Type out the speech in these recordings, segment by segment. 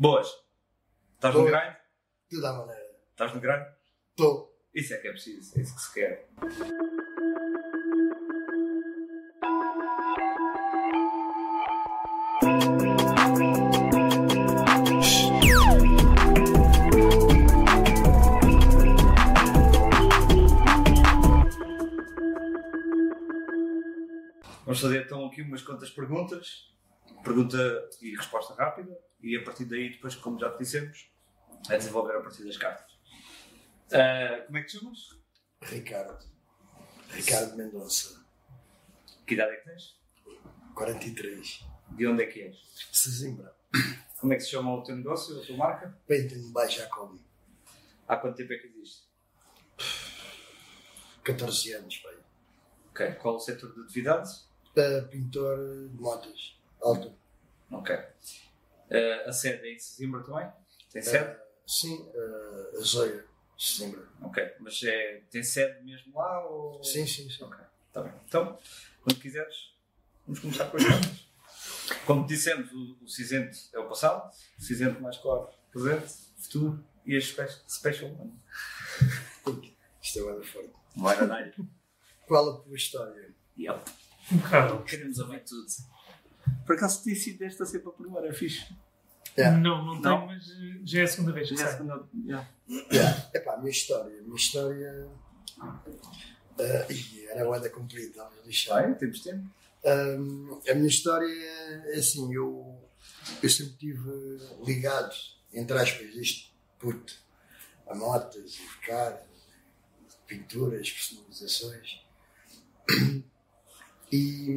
Boas. Estás no grind? Tudo à maneira. Estás no grind? Estou. Isso é que é preciso, é isso que se quer. Vamos fazer então aqui umas quantas perguntas. Pergunta e resposta rápida. E a partir daí, depois, como já te dissemos, é desenvolver a partir das cartas. Ah, como é que te chamas? Ricardo. Ricardo Mendonça. Que idade é que tens? 43. De onde é que és? Sesimbra. Como é que se chama o teu negócio, a tua marca? Painting by Jacobi. Há quanto tempo é que existe? 14 anos, pai. Ok. Qual o setor de atividade? Uh, pintor de motas. Alto. Ok. Ah, a sede é em Sesimbra também? Tem sede? Uh, sim, uh, a Zoia. Sesimbra. Ok. Mas é, tem sede mesmo lá ou... Sim, sim, sim. Ok. Está bem. Então, quando quiseres, vamos começar com as cartas. Como dissemos, o, o cinzento é o passado, o cinzento mais claro, presente, futuro e as spe special one. Isto é bem forte. Vai área. Qual a tua história? Yep. Impecável. Queremos ouvir tudo. Por acaso tem sido esta sempre a primeira, é fixe. Yeah. Não, não, Não? tenho, mas eh, já é a segunda vez Já é a segunda- yeah. Yeah. Epá, a minha história. A minha história. Uh, ih, era uma da comprida, estava a lixar. Vai, temos tempo. Um, a minha história é assim, eu, eu sempre estive ligado, entre aspas, isto puto, a motas, a carros, pinturas, personalizações. E,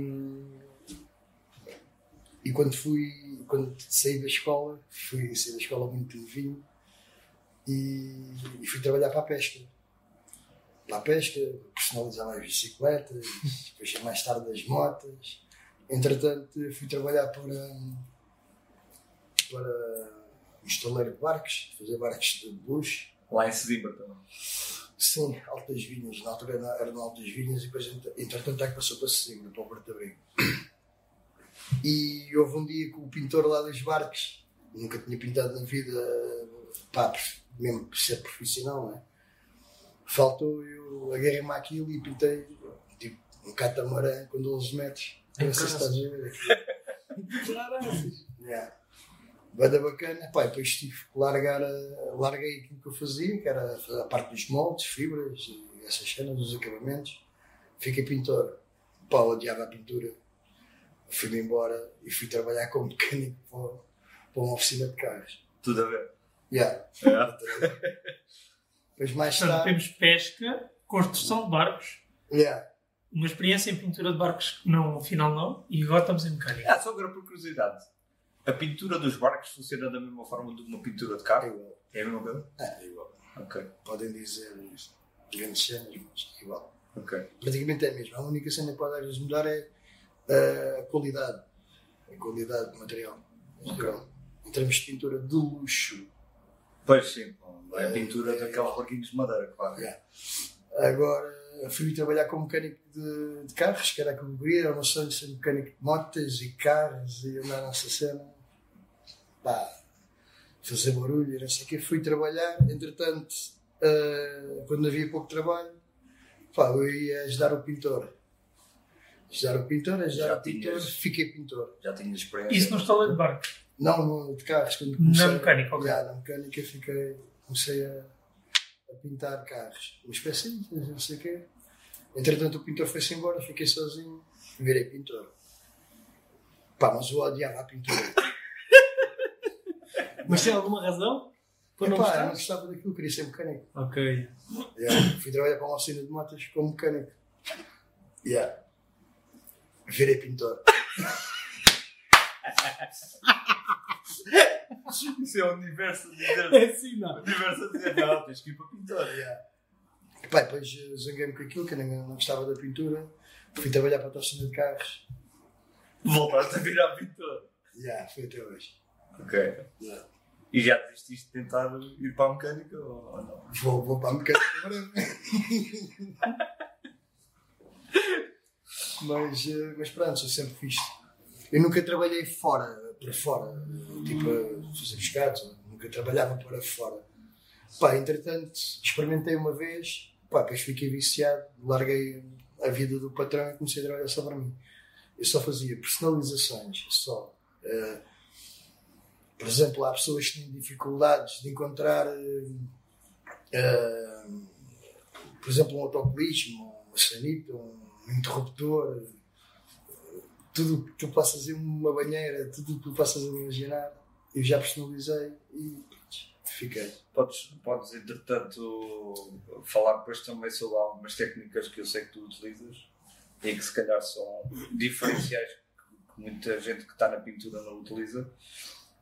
e quando fui, quando saí da escola, fui sair da escola muito novinho e, e fui trabalhar para a pesca. Para a pesca, personalizar mais bicicletas, depois mais tarde as motas. Entretanto, fui trabalhar para, para um estaleiro de barcos, fazer barcos de luxo. Lá em Sesimbra também. Sim, Altas Vinhas, na altura era, era na Altas Vinhas e depois, entre- entretanto, é que passou para Sesimbra, para o Porto Abrigo. E houve um dia que o pintor lá dos barcos, nunca tinha pintado na vida, pá, mesmo por ser profissional, não é? Faltou, eu agarrei-me àquilo e pintei tipo um catamarã com 12 metros. Em Não sei se estás a ver. Yeah. Bada bacana, pá, depois tive que largar, larguei aquilo que eu fazia, que era a parte dos moldes, fibras essas cenas, dos acabamentos. Fiquei pintor. Pá, odiava a pintura. Fui-me embora e fui trabalhar como mecânico para, para uma oficina de carros. Tudo a ver. Yeah. Depois mais Portanto, tarde. temos pesca, construção de barcos, Yeah. uma experiência em pintura de barcos que não, afinal não, e agora estamos em mecânica. Ah, só agora por curiosidade. A pintura dos barcos funciona da mesma forma de uma pintura de É carro? igual. É a mesma coisa? É igual. Ok, Podem dizer grandes cenas, mas é igual. ok. praticamente é a mesma. A única cena que pode às vezes mudar é a qualidade. A qualidade do material. Igual. Em termos de pintura de luxo. Pois sim, é a É, pintura é, daqueles barquinhos de madeira, claro. Yeah. Agora fui trabalhar como mecânico de, de carros, que era eu queria. Era meu sonho de ser mecânico de motas e carros e andar nessa cena. Pá, fazer barulho e não sei o quê. Fui trabalhar. Entretanto, uh, quando havia pouco trabalho, pá, eu ia ajudar o pintor. Ajudar o pintor, Já o pintor, tinhas- fiquei pintor. Já tinha experiência. Isso não está de barcos. Não, no, de carros. Quando Na comecei, mecânica, ok. Já, na mecânica fiquei, comecei a, a pintar carros. Uns pecinhos, não sei o quê. Entretanto, o pintor foi-se embora, fiquei sozinho virei pintor. Pá, mas eu odiava a pintura. Mas tem alguma razão? Por não Epá, não gostava daquilo, queria ser mecânico. Ok. Yeah. Fui trabalhar para uma oficina de motas como mecânico. Yeah. Virei pintor. Isso é o universo a dizer. É assim, não. O universo a dizer, não, tens que ir para pintor. Yeah. Epá, depois eh, zanguei-me com aquilo, que eu não, não gostava da pintura. Fui trabalhar para a oficina de carros. Voltaste a virar pintor. Yeah, foi até hoje. Ok. Yeah. E já desististe de tentar ir para a mecânica ou ou não? Vou, vou para a mecânica agora. mas, eh, mas pronto, eu sempre fiz. Eu nunca trabalhei fora, para fora. Tipo, fazer pescados, nunca trabalhava para fora. Pá, entretanto, experimentei uma vez, pá, depois fiquei viciado, larguei a vida do patrão e comecei a trabalhar só para mim. Eu só fazia personalizações, só. Uh, por exemplo, há pessoas que têm dificuldades de encontrar, uh, uh, por exemplo, um autocolismo, uma sanita, um interruptor, tudo o que tu possas fazer, uma banheira, tudo o que tu possas imaginar, eu já personalizei e fiquei. Podes, podes, entretanto, falar depois também sobre algumas técnicas que eu sei que tu utilizas e que se calhar são diferenciais que muita gente que está na pintura não utiliza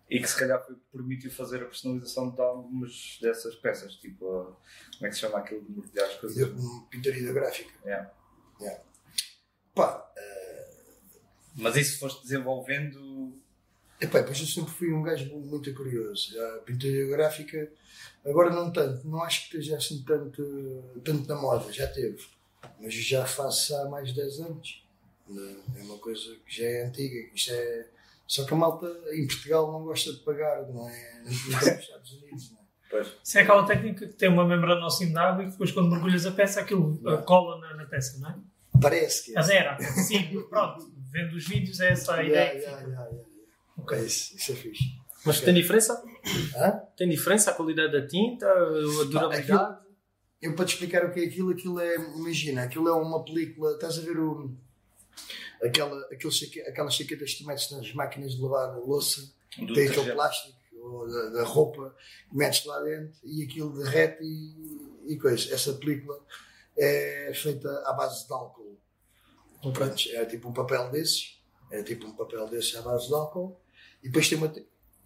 e que se calhar permitiu fazer a personalização de algumas dessas peças, tipo, como é que se chama aquilo de mergulhar as coisas? Pintura ideográfica. Yeah. Yeah. Pá, uh... Mas isso foste desenvolvendo. Epá, pois eu sempre fui um gajo muito curioso. A pintura ideográfica, agora não tanto, não acho que esteja assim tanto, tanto na moda, já teve. Mas já faço há mais de 10 anos. É uma coisa que já é antiga, isto é só que a malta em Portugal não gosta de pagar, não é? Nos Estados Unidos, não é? Pois. Isso é aquela técnica que tem uma membrana ao cimo da água e depois quando mergulhas a peça aquilo uh, cola na, na, peça, não é? Parece que é. Adera, sim, pronto. Vendo os vídeos é essa a yeah, ideia. Yeah, yeah, yeah, okay. É isso, isso é fixe. Mas okay. tem diferença? Hã? Tem diferença a qualidade da tinta, a durabilidade? Aquilo, eu para te explicar o que é aquilo, aquilo é, imagina, aquilo é uma película, estás a ver o aquela, aquele aquelas chaquetas que tu metes nas máquinas de lavar louça, Do tem aquele plástico ou da, da, roupa, metes lá dentro e aquilo derrete e, e coisa. Essa película é feita à base de álcool. Okay. é tipo um papel desses, é tipo um papel desses à base de álcool e depois tem uma,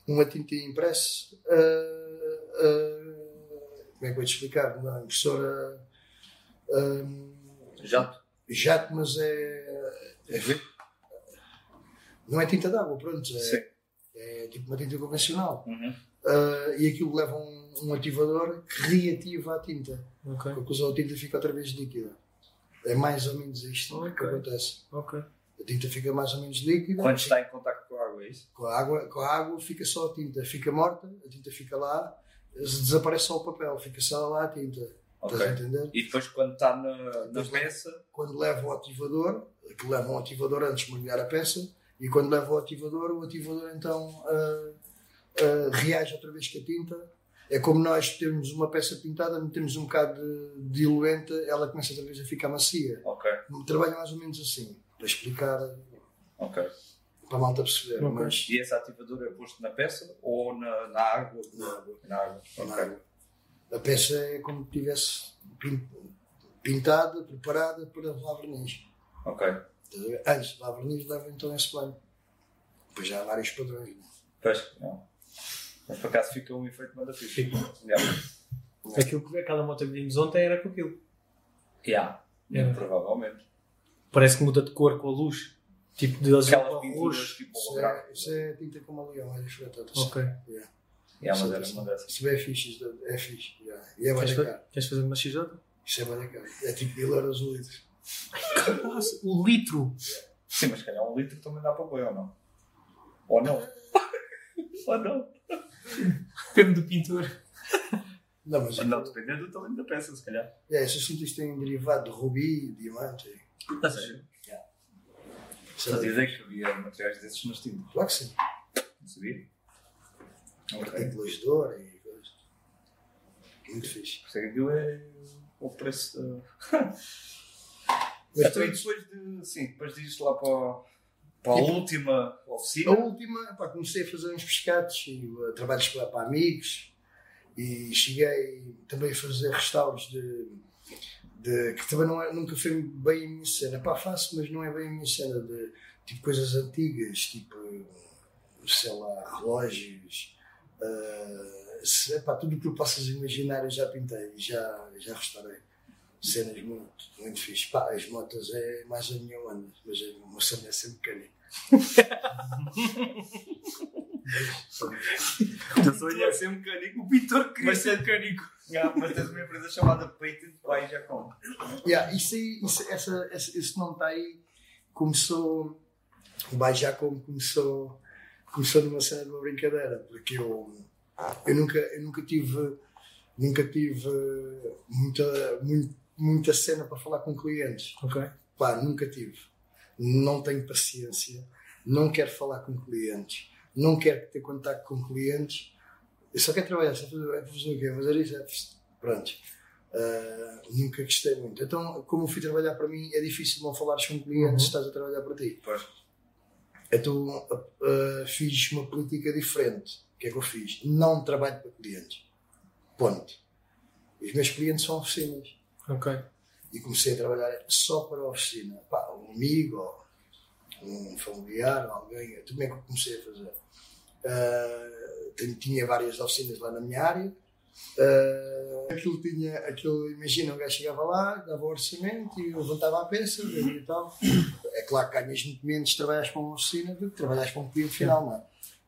uma tinta impressa. Uh, uh, como é que vou te explicar? Uma impressora. Um, jato. Jato, mas é é? Não é tinta d'água, pronto. É, é, tipo uma tinta convencional. Uhum. Uh, e aquilo leva um, um, ativador que reativa a tinta. Okay. Porque usou a tinta fica outra vez líquida. É mais ou menos isto okay. que acontece. Okay. A tinta fica mais ou menos líquida. Quando está em contato com a água, é isso? Com a água, com a água fica só a tinta. Fica morta, a tinta fica lá, desaparece só o papel, fica só lá a tinta. Okay. Estás a entender? E depois quando está na, na peça. Quando leva o ativador, que leva um ativador antes de mergulhar a peça, e quando leva o ativador, o ativador então uh, uh, reage outra vez com a tinta. É como nós temos uma peça pintada, metemos um bocado de diluente, ela começa outra vez a ficar macia. Ok. Trabalha mais ou menos assim, para explicar. Ok. Para a malta perceber. Okay. Mas... E esse ativador é posto na peça ou na, na água? Na água. Na água. Okay. Na água. A peça é como se tivesse pintada, preparada para lavar verniz. Ok. Antes de lavar verniz, leva então esse plano. Depois já há vários padrões. Né? Pois, não. Mas por acaso fica um efeito manda fixe. Yeah. Aquilo que, aquela moto que vimos ontem era com aquilo. Yeah. Yeah. Provavelmente. Parece que muda de cor com a luz. Tipo de azul Aquelas pinturas tipo isso é, isso é tinta como leão, é diferente. Ok. Yeah. Yeah, mas era uma dessas. Isso é fixe, é fixe. Yeah. E é queres, fa queres fazer uma XJ? Isso é bem caro. É tipo mil euros o litro. Nossa, o litro! Sim, mas calhar um litro também dá para boi ou não? Ou não? ou não? Depende do pintor. Não, mas não, dependendo do tamanho da peça, se calhar. É, essas cintas têm derivado de rubi, diamante. A sério? Yeah. Fazia ideia que havia materiais desses nas tintas. Claro que sim. Não sabia? Partículas de ouro e coisas. Muito fixe. Por isso é que aquilo é o preço da. Mas então, depois de. Sim, depois disto lá para, para a última oficina. A última, pá, comecei a fazer uns pescados e uh, trabalhos para, para amigos e cheguei também a fazer restauros de, de, que também não é, nunca foi bem a minha cena. Pá, faço, mas não é bem a minha cena de tipo coisas antigas, tipo, sei lá, relógios. Uh, se, tudo o que tu possas imaginar eu já pintei, já, já restaurei cenas muito, muito fixe. Pá, as motas é mais a minha onda, mas é uma cena é sempre mecânica. O sonho é ser mecânico, o pintor queria ser mecânico. Yeah, mas tens uma empresa chamada Patent by Jacom. Yeah, isso aí, isso, essa, esse, esse nome está aí, começou, o By Jacom começou começou numa cena de uma brincadeira, porque eu, eu, nunca, eu nunca tive, nunca tive muita, muito- muita cena para falar com clientes. Ok. Pá, nunca tive. Não tenho paciência, não quero falar com clientes, não quero ter contato com clientes. Eu só quero trabalhar, só fazer, é fazer o quê? Fazer isso? É, pronto. Ah, nunca gostei muito. Então, como fui trabalhar para mim, é difícil não falares com clientes Uhum. se estás a trabalhar para ti. Pois. Então, ah, fiz uma política diferente. O que é que eu fiz? Não trabalho para clientes. Ponto. Os meus clientes são oficinas Ok. E comecei a trabalhar só para a oficina. Pá, um amigo, um familiar, alguém. É que comecei a fazer? Tenho- tinha várias oficinas lá na minha área. Ah, aquilo tinha, aquilo, imagina, um gajo chegava lá, dava o orçamento e levantava a peça e tal. É claro que ganhas muito menos se trabalhas para uma oficina do que trabalhas para um cliente final, não é?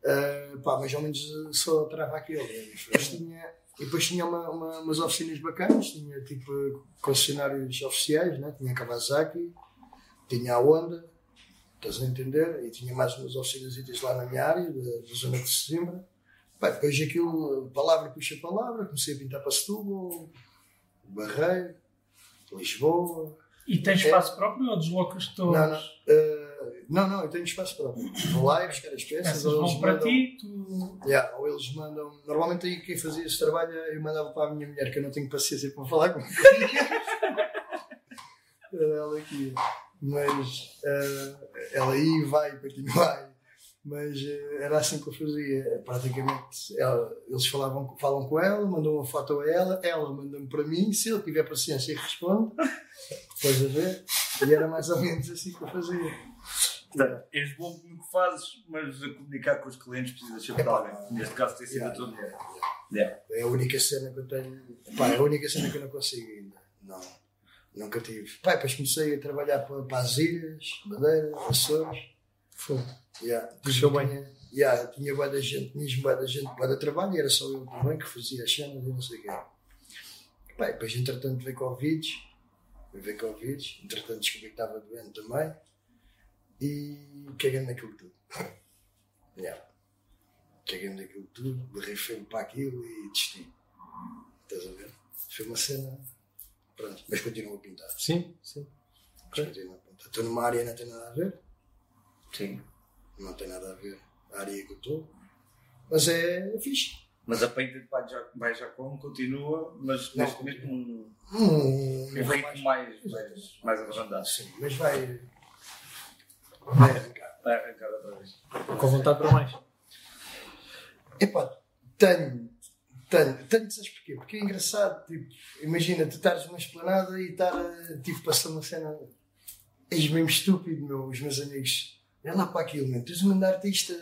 Ah, pá, mais ou menos só trava aquilo. Tinha, e depois tinha uma, uma- umas oficinas bacanas, tinha tipo concessionários oficiais, né? tinha a Kawasaki, tinha a Honda, estás a entender? E tinha mais umas oficinas lá na minha área, da, da zona de Sesimbra. Pá, depois aquilo, palavra puxa palavra, comecei a pintar para Setúbal, Barreiro, Lisboa. E tens espaço próprio ou deslocas todos? Não, não, ah, não, não, eu tenho espaço próprio. Vou lá e buscar as peças. Ou eles para mandam- ti, tu. Yeah, ou eles mandam. Normalmente aí quem fazia esse trabalho eu mandava para a minha mulher, que eu não tenho paciência para falar com ela aqui. Mas eh, ela aí vai continuar. Mas eh, era assim que eu fazia. Praticamente ela- eles falavam, falam com ela, mandam uma foto a ela, ela manda-me para mim, se eu tiver paciência eu respondo. Depois a ver. E era mais ou menos assim que eu fazia. Portanto, és bom no que fazes, mas a comunicar com os clientes precisas sempre de alguém. Neste caso tem sido a tua mulher. Yeah. É a única cena que eu tenho. Pá, é a única cena que eu não consigo ainda. Não. Nunca tive. Pá, depois comecei a trabalhar para, para as ilhas, Madeira, Açores. Fogo. Yeah. Cresceu bem. Tinha, yeah, tinha boa da gente, mesmo boa da gente, boa da trabalho, e era só eu também que fazia as cenas e não sei o quê. Pá, depois, entretanto, veio Covid. Veio Covid. Entretanto, descobri que estava doente também. E caguei naquilo tudo. Yeah. Caguei naquilo tudo, borrifei-me para aquilo e desisti. Estás a ver? Foi uma cena. Pronto, mas continuo a pintar. Sim, sim. Mas continuo a pintar. Estou numa área que não tem nada a ver. Sim. Não tem nada a ver a área que eu estou. Mas é fixe. Mas a Painted by Ja- by Jacome continua, mas Não, neste momento um, um nível ritmo mais, mais, mais abrandado. Sim, mas vai. Vai arrancar. Vai arrancar outra vez. Com vontade para mais. Epá, tenho. Tenho, tenho, sabes porquê? Porque é engraçado, tipo, imagina, tu estares numa esplanada e estar, tipo, passar uma cena. És mesmo estúpido, meu, os meus amigos. Olha lá para aquilo, meu, tens um grande artista,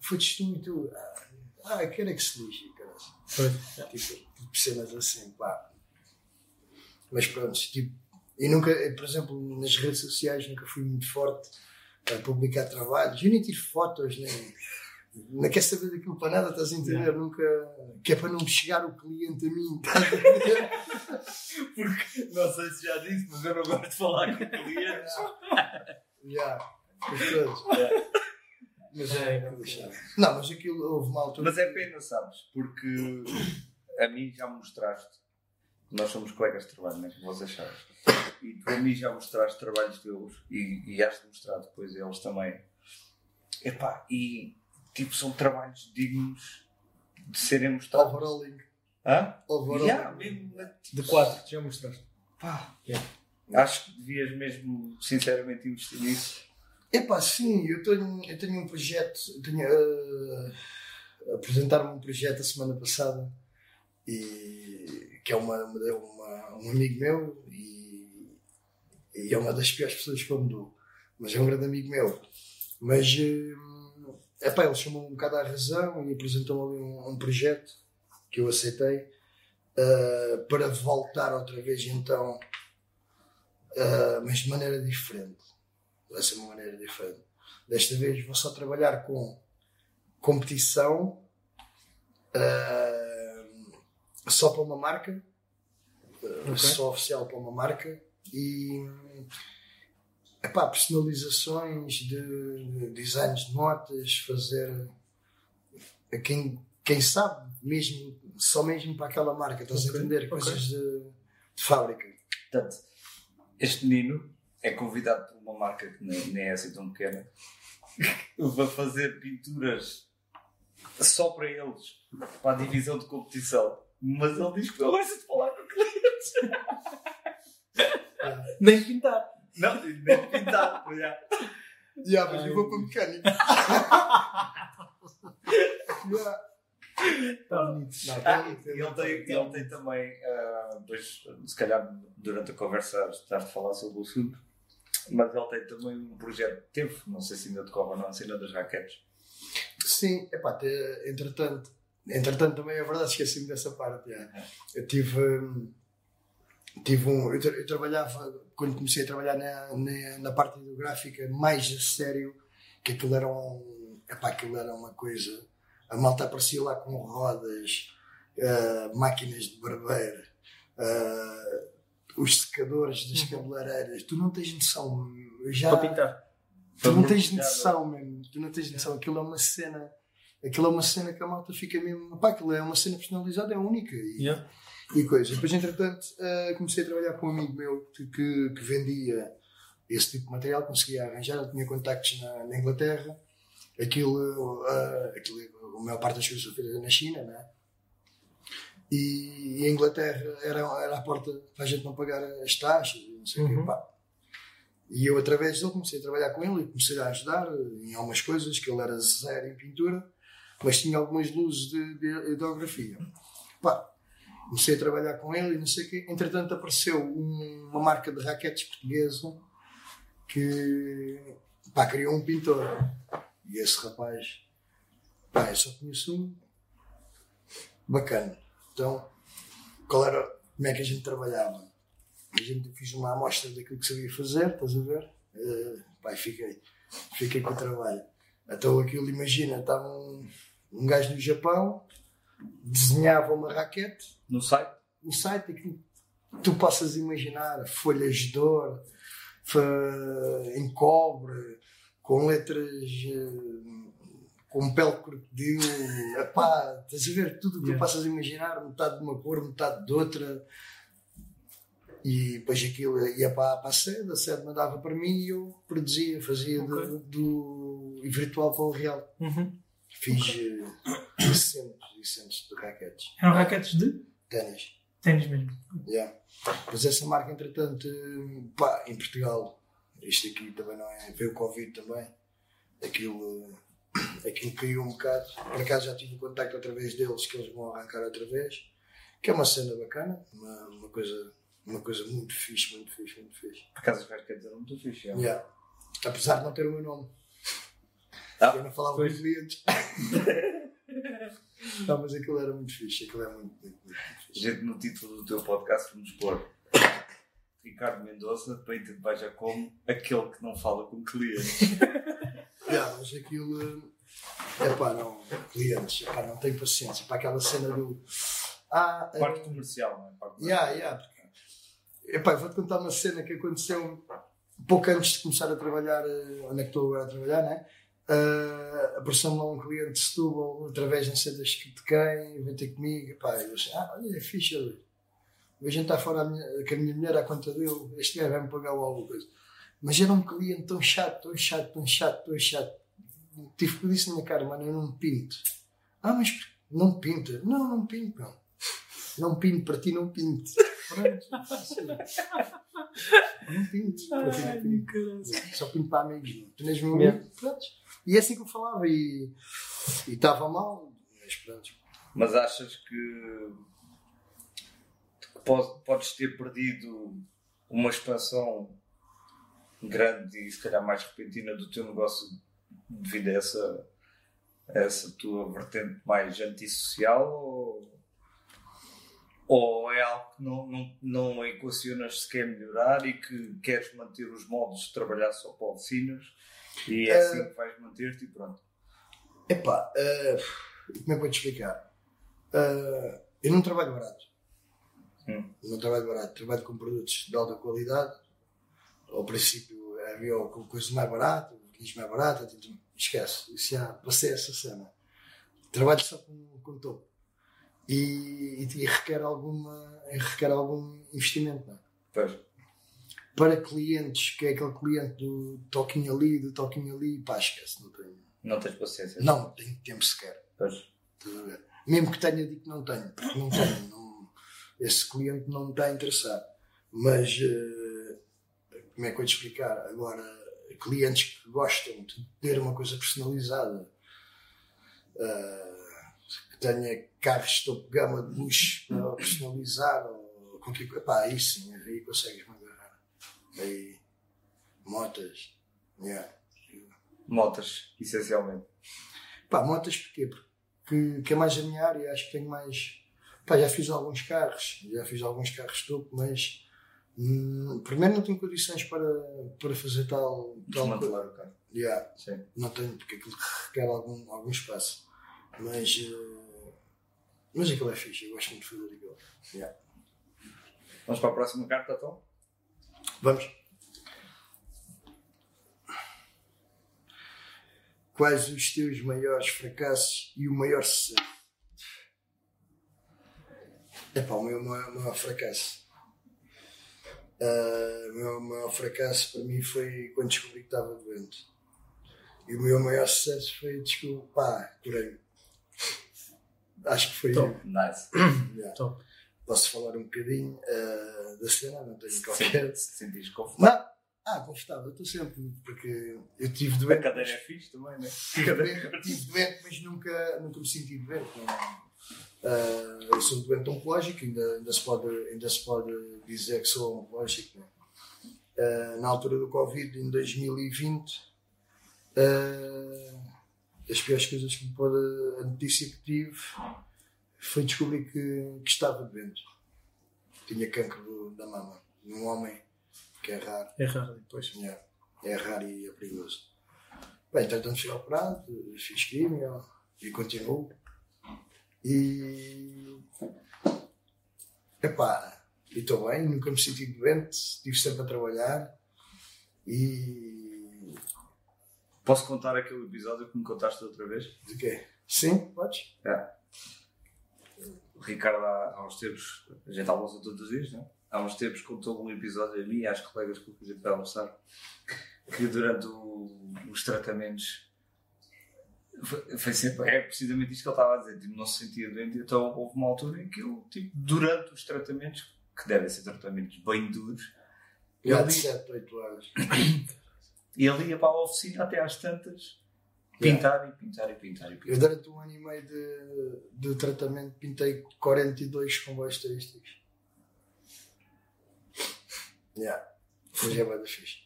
fodes tu e tu. Ah, ah quero é que se lixe, cara. Foi. Tipo, tipo cenas assim, pá. Mas pronto, tipo, e nunca, por exemplo, nas redes sociais nunca fui muito forte a publicar trabalhos. Eu nem tiro fotos, nem. Não quer saber daquilo para nada, estás a entender? Nunca. Que é para não chegar o cliente a mim, estás a entender? Porque, não sei se já disse, mas eu não gosto de falar com clientes. Já. Mas pronto. Mas é. É, lixado. Não, mas aquilo houve uma altura. Mas é pena, sabes? Porque a mim já me mostraste. Nós somos colegas de trabalho, não é? Como vocês sabem. E tu a mim já mostraste trabalhos teus e, e has de mostrar depois a eles também. Epá, e tipo, são trabalhos dignos de serem mostrados. Overalling. Hã? Overalling. Yeah, mesmo, De quatro, já mostraste. pá, Yeah. acho que devias mesmo, sinceramente, investir nisso. Epá, sim, eu tenho, eu tenho um projeto, tenho uh, apresentar-me um projeto a semana passada e que é uma, uma, um amigo meu e, e é uma das piores pessoas que eu me dou, mas é um grande amigo meu. Mas uh, epá, ele chamou um bocado à razão e apresentou-me ali um, um projeto que eu aceitei uh, para voltar outra vez então, uh, mas de maneira diferente vai ser uma maneira diferente. Desta vez vou só trabalhar com competição ah, só para uma marca, ah, só oficial para uma marca e epá, personalizações de, de designs de notas, fazer a quem, quem sabe, mesmo, só mesmo para aquela marca, estás a Ok, entender? Coisas de, de fábrica. Portanto, este menino é convidado por uma marca que nem, nem é assim tão pequena para fazer pinturas só para eles, para a divisão de competição. Mas ele diz que não gosta de falar com clientes. Nem pintar. Não, nem pintar. olha. Yeah, mas Ai, eu vou para o mecânico. yeah. Tá bonito. Não, Ah, bonito, ele, tem, ele tem também, ah, depois, se calhar durante a conversa estás de falar sobre o assunto, mas ele tem também um projeto, teve, não sei se ainda decorre ou não, a cena das raquetes. Sim, epá, te- entretanto, entretanto também é verdade, esqueci-me dessa parte. yeah. Eu tive, hum, tive um, eu, tra- eu trabalhava, quando comecei a trabalhar na, na, na parte ideográfica mais a sério, que aquilo era, um, epá, aquilo era uma coisa, a malta aparecia lá com rodas, ah, máquinas de barbeiro, ah, os secadores das cabeleireiras, tu não tens noção, já... Para pintar. Tu não tens noção, mesmo. Tu não tens noção. Aquilo é uma cena. Aquilo é uma cena que a malta fica mesmo. Pá, aquilo é uma cena personalizada, é única. E, Yeah. e coisa. Depois, entretanto, eh, comecei a trabalhar com um amigo meu que, que, que vendia esse tipo de material, conseguia arranjar. Tinha contactos na, na Inglaterra. Aquilo, eh, aquilo, a maior parte das coisas feitas na China, né? E, e a Inglaterra era, era a porta para a gente não pagar as taxas, não sei o Uhum. quê. Pá. E eu, através dele, comecei a trabalhar com ele e comecei a ajudar em algumas coisas, que ele era zero em pintura, mas tinha algumas luzes de, de ideografia. Pá, comecei a trabalhar com ele e não sei o quê. Entretanto, apareceu um- uma marca de raquetes portuguesa que pá, criou um pintor. E esse rapaz, pá, eu só conheço um bacana. Então, qual era, como é que a gente trabalhava? A gente fiz uma amostra daquilo que sabia fazer, estás a ver? Uh, pá, fiquei, fiquei com o trabalho. Então aquilo, imagina, estava um, um gajo no Japão, desenhava uma raquete, No site? no site aquilo que tu possas imaginar, folhas de dor, em cobre, com letras eh, com pele crocodilo, epá, estás a ver tudo o que tu Yeah. possas imaginar, metade de uma cor, metade de outra. E depois aquilo ia para, para a sede, a sede mandava para mim e eu produzia, fazia de- Ok. do virtual para o real. Uhum. Fiz eh, centos e centos de raquetes, Eram raquetes de ténis. ténis mesmo. Yeah. Mas essa marca, entretanto, eh, pá, em Portugal, isto aqui também não é. Veio o Covid também. Aquilo, eh, aquilo caiu um bocado. Por acaso já tive um contacto através deles que eles vão arrancar outra vez. Que é uma cena bacana, uma, uma, coisa, uma coisa muito fixe, muito fixe, muito fixe. Por acaso as raquetes eram muito fixe. é. Yeah. Apesar de não ter o meu nome. Ah, eu não falava pois. com clientes. não, mas aquilo era muito fixe. Aquilo é muito, muito, muito, fixe. Gente, no título do teu podcast vamos pôr Ricardo Mendonça, peito de baixa como aquele que não fala com clientes. Yeah, mas aquilo. É pá, não. Clientes, epá, não tenho paciência para aquela cena do. Ah, Parte eh, comercial, não é? Parte yeah, yeah, porque- Epá, vou-te contar uma cena que aconteceu pouco antes de começar a trabalhar, eh, onde é que estou agora a trabalhar, né? Uh, apareceu-me lá um cliente de Setúbal, através não sei das de quem, veio ter comigo, epá, eu disse, ah, olha, é fixe, a gente está fora a minha, com a minha mulher à conta dele, este gajo vai-me pagar alguma coisa. Mas era um cliente tão chato, tão chato, tão chato, tão chato. Tive que dizer na minha cara, mano, eu não pinto. Ah, mas não pinta? Não, não pinto, não. Não pinto, para ti não pinto. Pronto, assim. Não pinto, para ti não pinto. Só pinto para amigos, não. Tu és meu Yeah. amigo, pronto. E é assim que eu falava e estava mal, mas pronto. Mas achas que, que po- podes ter perdido uma expansão grande e se calhar mais repentina do teu negócio devido a essa, a essa tua vertente mais antissocial ou, ou é algo que não, não, não equacionas se quer melhorar e que queres manter os modos de trabalhar só para oficinas e é assim que vais manter-te e pronto. Epá, eh, como é que vou te explicar? Eh, eu não trabalho barato. Hum. Não trabalho barato. Trabalho com produtos de alta qualidade. Ao princípio havia coisa mais barata, quis mais barata. tipo, Esquece. Isso já passei essa cena. trabalho só com, com topo. E, e, requer, alguma, requer algum investimento. Não é? Pois. Para clientes, que é aquele cliente do toquinho ali, do toquinho ali, pá, esquece, não tenho. Não tens paciência. Não, tenho tempo sequer. Pois. Mesmo que tenha dito que não tenho, porque não tenho. Não, esse cliente não me está a interessar. Mas, eh, como é que eu vou te explicar? Agora, clientes que gostam de ter uma coisa personalizada, eh, que tenha carros de topo de gama de luxo para personalizar, ou qualquer coisa, pá, aí sim, aí consegues Aí, motas, yeah. Motas, essencialmente. Pá, motas porquê? Porque que é mais a minha área, acho que tenho mais. Pá, já fiz alguns carros, já fiz alguns carros topo, mas hum, primeiro não tenho condições para, para fazer tal. tal Desmantelar o carro. Yeah, Sim. não tenho, porque aquilo requer algum, algum espaço. Mas. eh, mas aquilo é fixe, eu gosto muito de fazer aquilo. Yeah. Vamos para a próxima carta, então? Vamos. Quais os teus maiores fracassos e o maior sucesso? Epá, o meu maior, maior fracasso. Ah, o meu maior fracasso para mim foi quando descobri que estava doente. E o meu maior sucesso foi descobrir, pá, curei Acho que foi. Top. Nice. Yeah. Top. Posso falar um bocadinho ah, da cena, não tenho qualquer. Se sentires confortável. Não! Ah, confortável, estou sempre, porque eu tive A doente. cadeira é fixe também, né? Tive tive doente, mas nunca, nunca me senti doente. Ah, eu sou doente oncológico, ainda, ainda, se pode, ainda se pode dizer que sou oncológico. Não. Ah, na altura do Covid, em 2020, ah, das piores coisas que me pôde, a notícia que tive foi descobrir que, que estava doente. Tinha cancro da mama, num homem que é raro. É raro depois. Yeah. É raro e é perigoso. Bem, entretanto fui operado, fiz quimio e continuo. E. Epá, e estou bem, nunca me senti doente, estive sempre a trabalhar e. Posso contar aquele episódio que me contaste outra vez? De quê? Sim, podes? O Ricardo, há, há uns tempos, a gente almoça todos os dias, né? Há uns tempos contou um episódio a mim e às colegas com que a gente vai almoçar que durante o- os tratamentos foi, foi sempre, é precisamente isto que ele estava a dizer, tipo, não se sentia doente, então houve uma altura em que ele, tipo, durante os tratamentos, que devem ser tratamentos bem duros, ele, de 7, 8 horas. ele ia para a oficina até às tantas pintar e pintar e pintar e Eu pintar. durante um ano e meio de, de tratamento pintei 42 comboios turísticos. Yeah. Foi já bem fixe.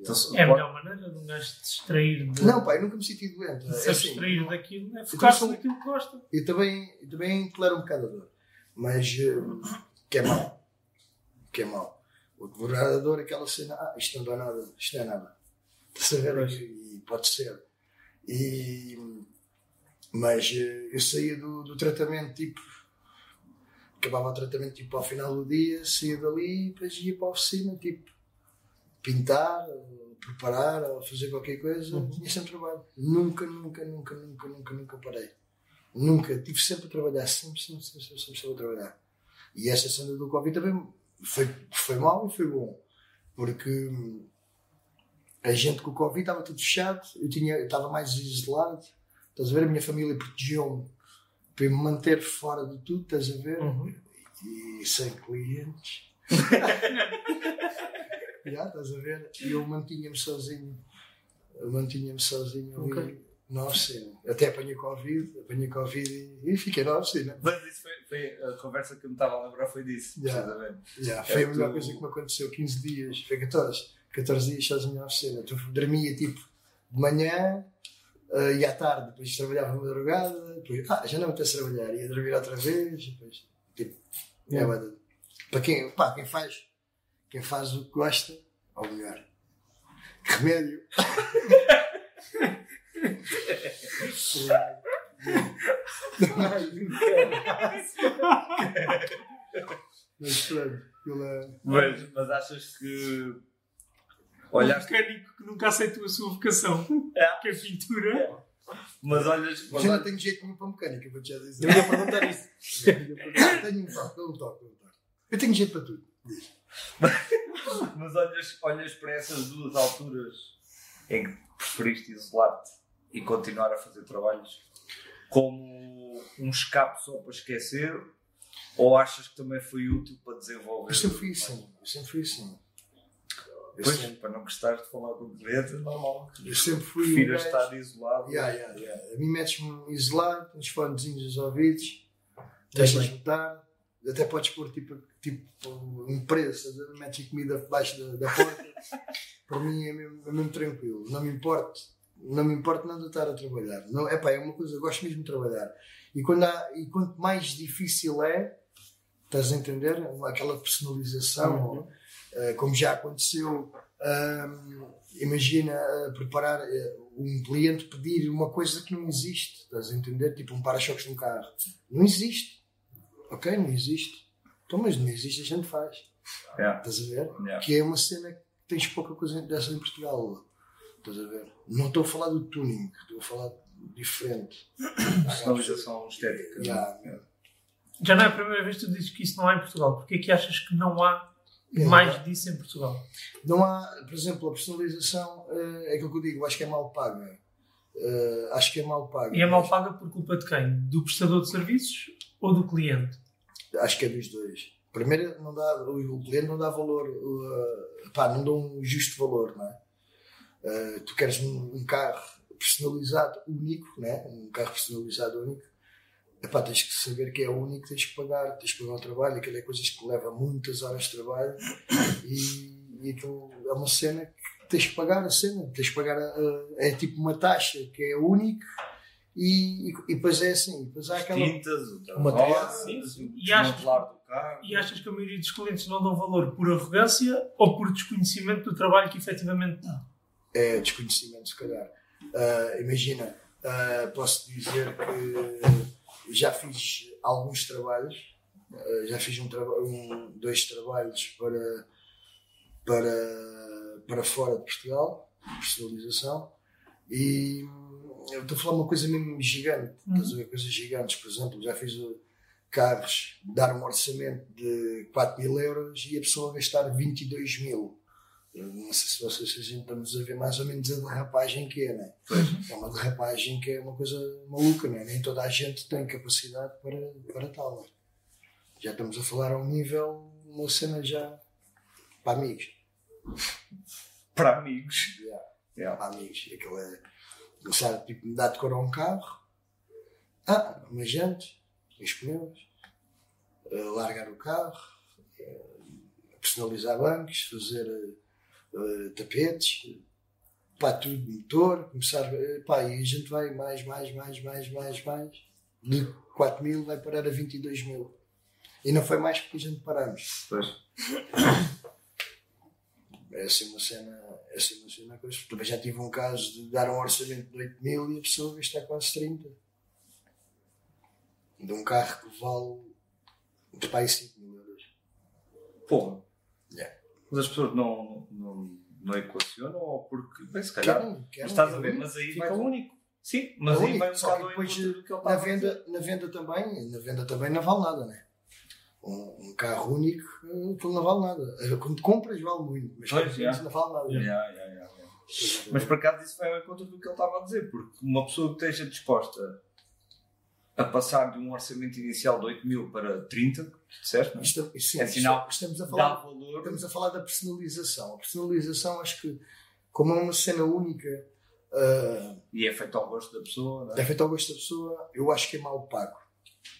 Então, É a melhor maneira de um gajo se distrair de, Não, pai, nunca me senti doente. de É se assim, abstrair daquilo, é focar-se naquilo que gosta. eu também, eu também tolero um bocado a dor. Mas eh, que é mau. Que é mau. O tolerar a dor, aquela cena, ah, isto não dá nada, isto não é nada. E, e pode ser. E, mas eh, eu saía do, do tratamento tipo. Acabava o tratamento tipo ao final do dia, saía dali e depois ia para a oficina, tipo, pintar, ou preparar, ou fazer qualquer coisa, Uhum. tinha sempre trabalho. Nunca, nunca, nunca, nunca, nunca, nunca parei. Nunca, tive sempre a trabalhar, sempre, sempre, sempre, sempre, sempre, sempre a trabalhar. E esta cena do Covid também foi, foi mau e foi bom, porque hum, a gente com o Covid estava tudo fechado, eu, tinha, eu estava mais isolado, estás a ver? A minha família protegeu-me para me manter fora de tudo, estás a ver? Uhum. E sem clientes. Já, estás a ver? E eu mantinha-me sozinho. Eu mantinha-me sozinho ali Ok. na oficina. Até apanhei Covid, apanhei Covid e, e fiquei na oficina. Mas isso foi, foi a conversa que eu me estava a lembrar foi disso, Yeah. precisamente. Já, foi a É, melhor tu- coisa que me aconteceu. 15 dias, foi 14. 14 dias sozinho na oficina. Tu dormia tipo de manhã eh, e à tarde, depois trabalhava madrugada, depois, ah, já não me apetece trabalhar, ia dormir outra vez, depois, tipo, é, Yeah. de- para quem, pá, quem faz, quem faz o que gosta, ou melhor, que remédio. Mas pronto, aquilo é. Mas, mas achas que Um olhaste mecânico que nunca aceitou a sua vocação, É. que é a pintura. Mas olhas. Mas eu não olhas tenho jeito nenhum para mecânica, vou-te já dizer. Eu ia perguntar isso. Eu tenho um toque, um dou um toque. Eu tenho jeito para tudo. Mas olhas, olhas para essas duas alturas em que preferiste isolar-te e continuar a fazer trabalhos como um escape só para esquecer ou achas que também foi útil para desenvolver? Eu sempre fui assim, eu sempre fui assim. Eu, Pois, sempre, para não gostares de falar com o cliente, normal. eu sempre fui. um Prefiras gajo- estar isolado. Yeah, yeah, yeah. A mim metes-me isolado, os fonezinhos nos ouvidos, Tá deixas bem. botar, até podes pôr tipo, tipo preço, estás a ver? metes a comida debaixo da, da porta. Para mim é mesmo, é mesmo tranquilo, não me importa, não me importa nada de estar a trabalhar. Não, epá, é uma coisa, eu gosto mesmo de trabalhar. E, quando há, e quanto mais difícil é, estás a entender? Aquela personalização, ou, eh, como já aconteceu, ahm, imagina eh, preparar eh, um cliente pedir uma coisa que não existe, estás a entender? Tipo um para-choques num carro. Não existe. Ok? Não existe. Então, mas não existe, a gente faz. Yeah. Estás a ver? Yeah. Que é uma cena que tens pouca coisa dessa em Portugal. Estás a ver? Não estou a falar do tuning, estou a falar diferente. Personalização estética. Yeah. Yeah. Já não é a primeira vez que tu dizes que isso não há em Portugal. Porquê é que achas que não há Yeah. mais disso em Portugal? Não há, por exemplo, a personalização, eh, é aquilo que eu digo, acho que é mal paga. Eh, acho que é mal paga. E é mal paga por culpa de quem? Do prestador de serviços ou do cliente? Acho que é dos dois. Primeiro, não dá, o, o cliente não dá valor, uh, pá, não dá um justo valor, não é? Uh, tu queres um, um carro personalizado único, né? um carro personalizado único, epá, tens que saber que é único, tens que pagar, tens que pagar o trabalho, aquilo é coisas que leva muitas horas de trabalho e, e aquilo é uma cena que tens que pagar a cena, tens que pagar, a- é tipo uma taxa que é única e, e, e depois é assim, depois há aquela. Tintas, o Uma horas, sim, o E achas- desmantelar do carro. E achas que a maioria dos clientes não dão valor por arrogância ou por desconhecimento do trabalho que efetivamente dá? é desconhecimento, se calhar. Ah, imagina, ah, posso dizer que já fiz alguns trabalhos, ah, já fiz um, um- dois trabalhos para, para, para fora de Portugal, personalização, e hum, eu estou a falar uma coisa mesmo gigante, estás a ver? Coisas gigantes, por exemplo, já fiz uh, carros, dar um orçamento de 4 mil euros e a pessoa gastar 22 mil. Eu não sei se vocês se gente estamos a ver mais ou menos a derrapagem que é, né? É uma derrapagem que é uma coisa maluca, né? Nem toda a gente tem capacidade para, para tal. né? Já estamos a falar a um nível, uma cena já para amigos. Para amigos. Yeah. Yeah. Para amigos. Aquilo é começar tipo, me dar de cor a um carro. Ah, uma jante, os pneus, eh, largar o carro, eh, personalizar bancos, fazer eh, tapetes, pá, tudo, motor, começar, eh, pá, e a gente vai mais, mais, mais, mais, mais, mais, de 4 mil vai parar a 22 mil. E não foi mais porque a gente paramos. Pois. É assim uma cena, é assim uma cena coisa. Também já tive um caso de dar um orçamento de 8 mil e a pessoa gastar quase 30. De um carro que vale de pai 5 mil euros. Porra. Yeah. Mas as pessoas não, não, não equacionam ou porque. Bem, se calhar. Querem, estás a ver, mas aí Fica vai. único. Sim, mas É aí vai um depois, ele Na venda, na venda também, na venda também não vale nada, né? Um, um carro único, eh, aquilo não vale nada. Eh, Quando compras vale muito, mas Pois, vendes não vale nada. Yeah, yeah, yeah, yeah. Mas por acaso isso vai ao encontro do que ele estava a dizer, porque uma pessoa que esteja disposta a passar de um orçamento inicial de 8 mil para 30, que tu disseste, não? Isto, sim, É sinal estamos a falar valor. Estamos a falar da personalização. A personalização, acho que, como é uma cena única, ah, E é feito ao gosto da pessoa, não é? é feito ao gosto da pessoa, eu acho que é mal pago.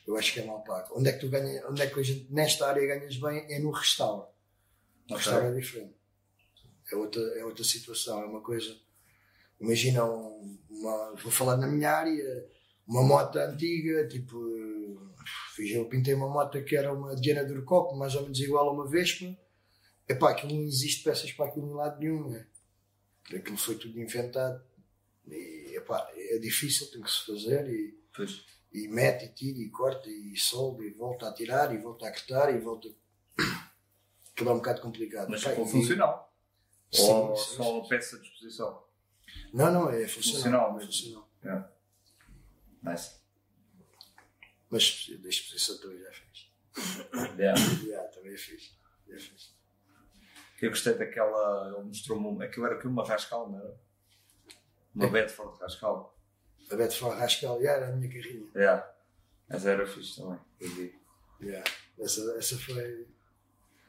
Eu acho que é mal pago. Onde é que tu ganhas, onde é que a gente, nesta área ganhas bem? É no restauro. No Ok. restauro é diferente. É outra, é outra situação, é uma coisa. Imagina um- uma. Vou falar na minha área, uma moto antiga, tipo. Fiz, eu pintei uma moto que era uma Diana Durcock, mais ou menos igual a uma Vespa. Epá, aquilo não existe peças para aquilo em lado nenhum, né? Aquilo foi tudo inventado. E, epá, é difícil, tem que se fazer. E, Pois. e mete, e tira, e corta, e solda, e volta a tirar, e volta a cortar, e volta. Aquilo é um bocado complicado. Mas Epá, e- funcional. Sim, ou sim, só sim. a peça de exposição. Não, não, é funcional. Funcional é mesmo. funcional. É. Nice. Mas da exposição também já fiz. Yeah. Já, também fiz. Já fiz. Eu gostei daquela. Ele mostrou-me. um- Aquilo era aquilo uma rascal, não era? Uma Bedford rascal. A foi Rascal, já era a minha carrinha. Yeah. Mas era fixe também. Já. Essa, essa foi.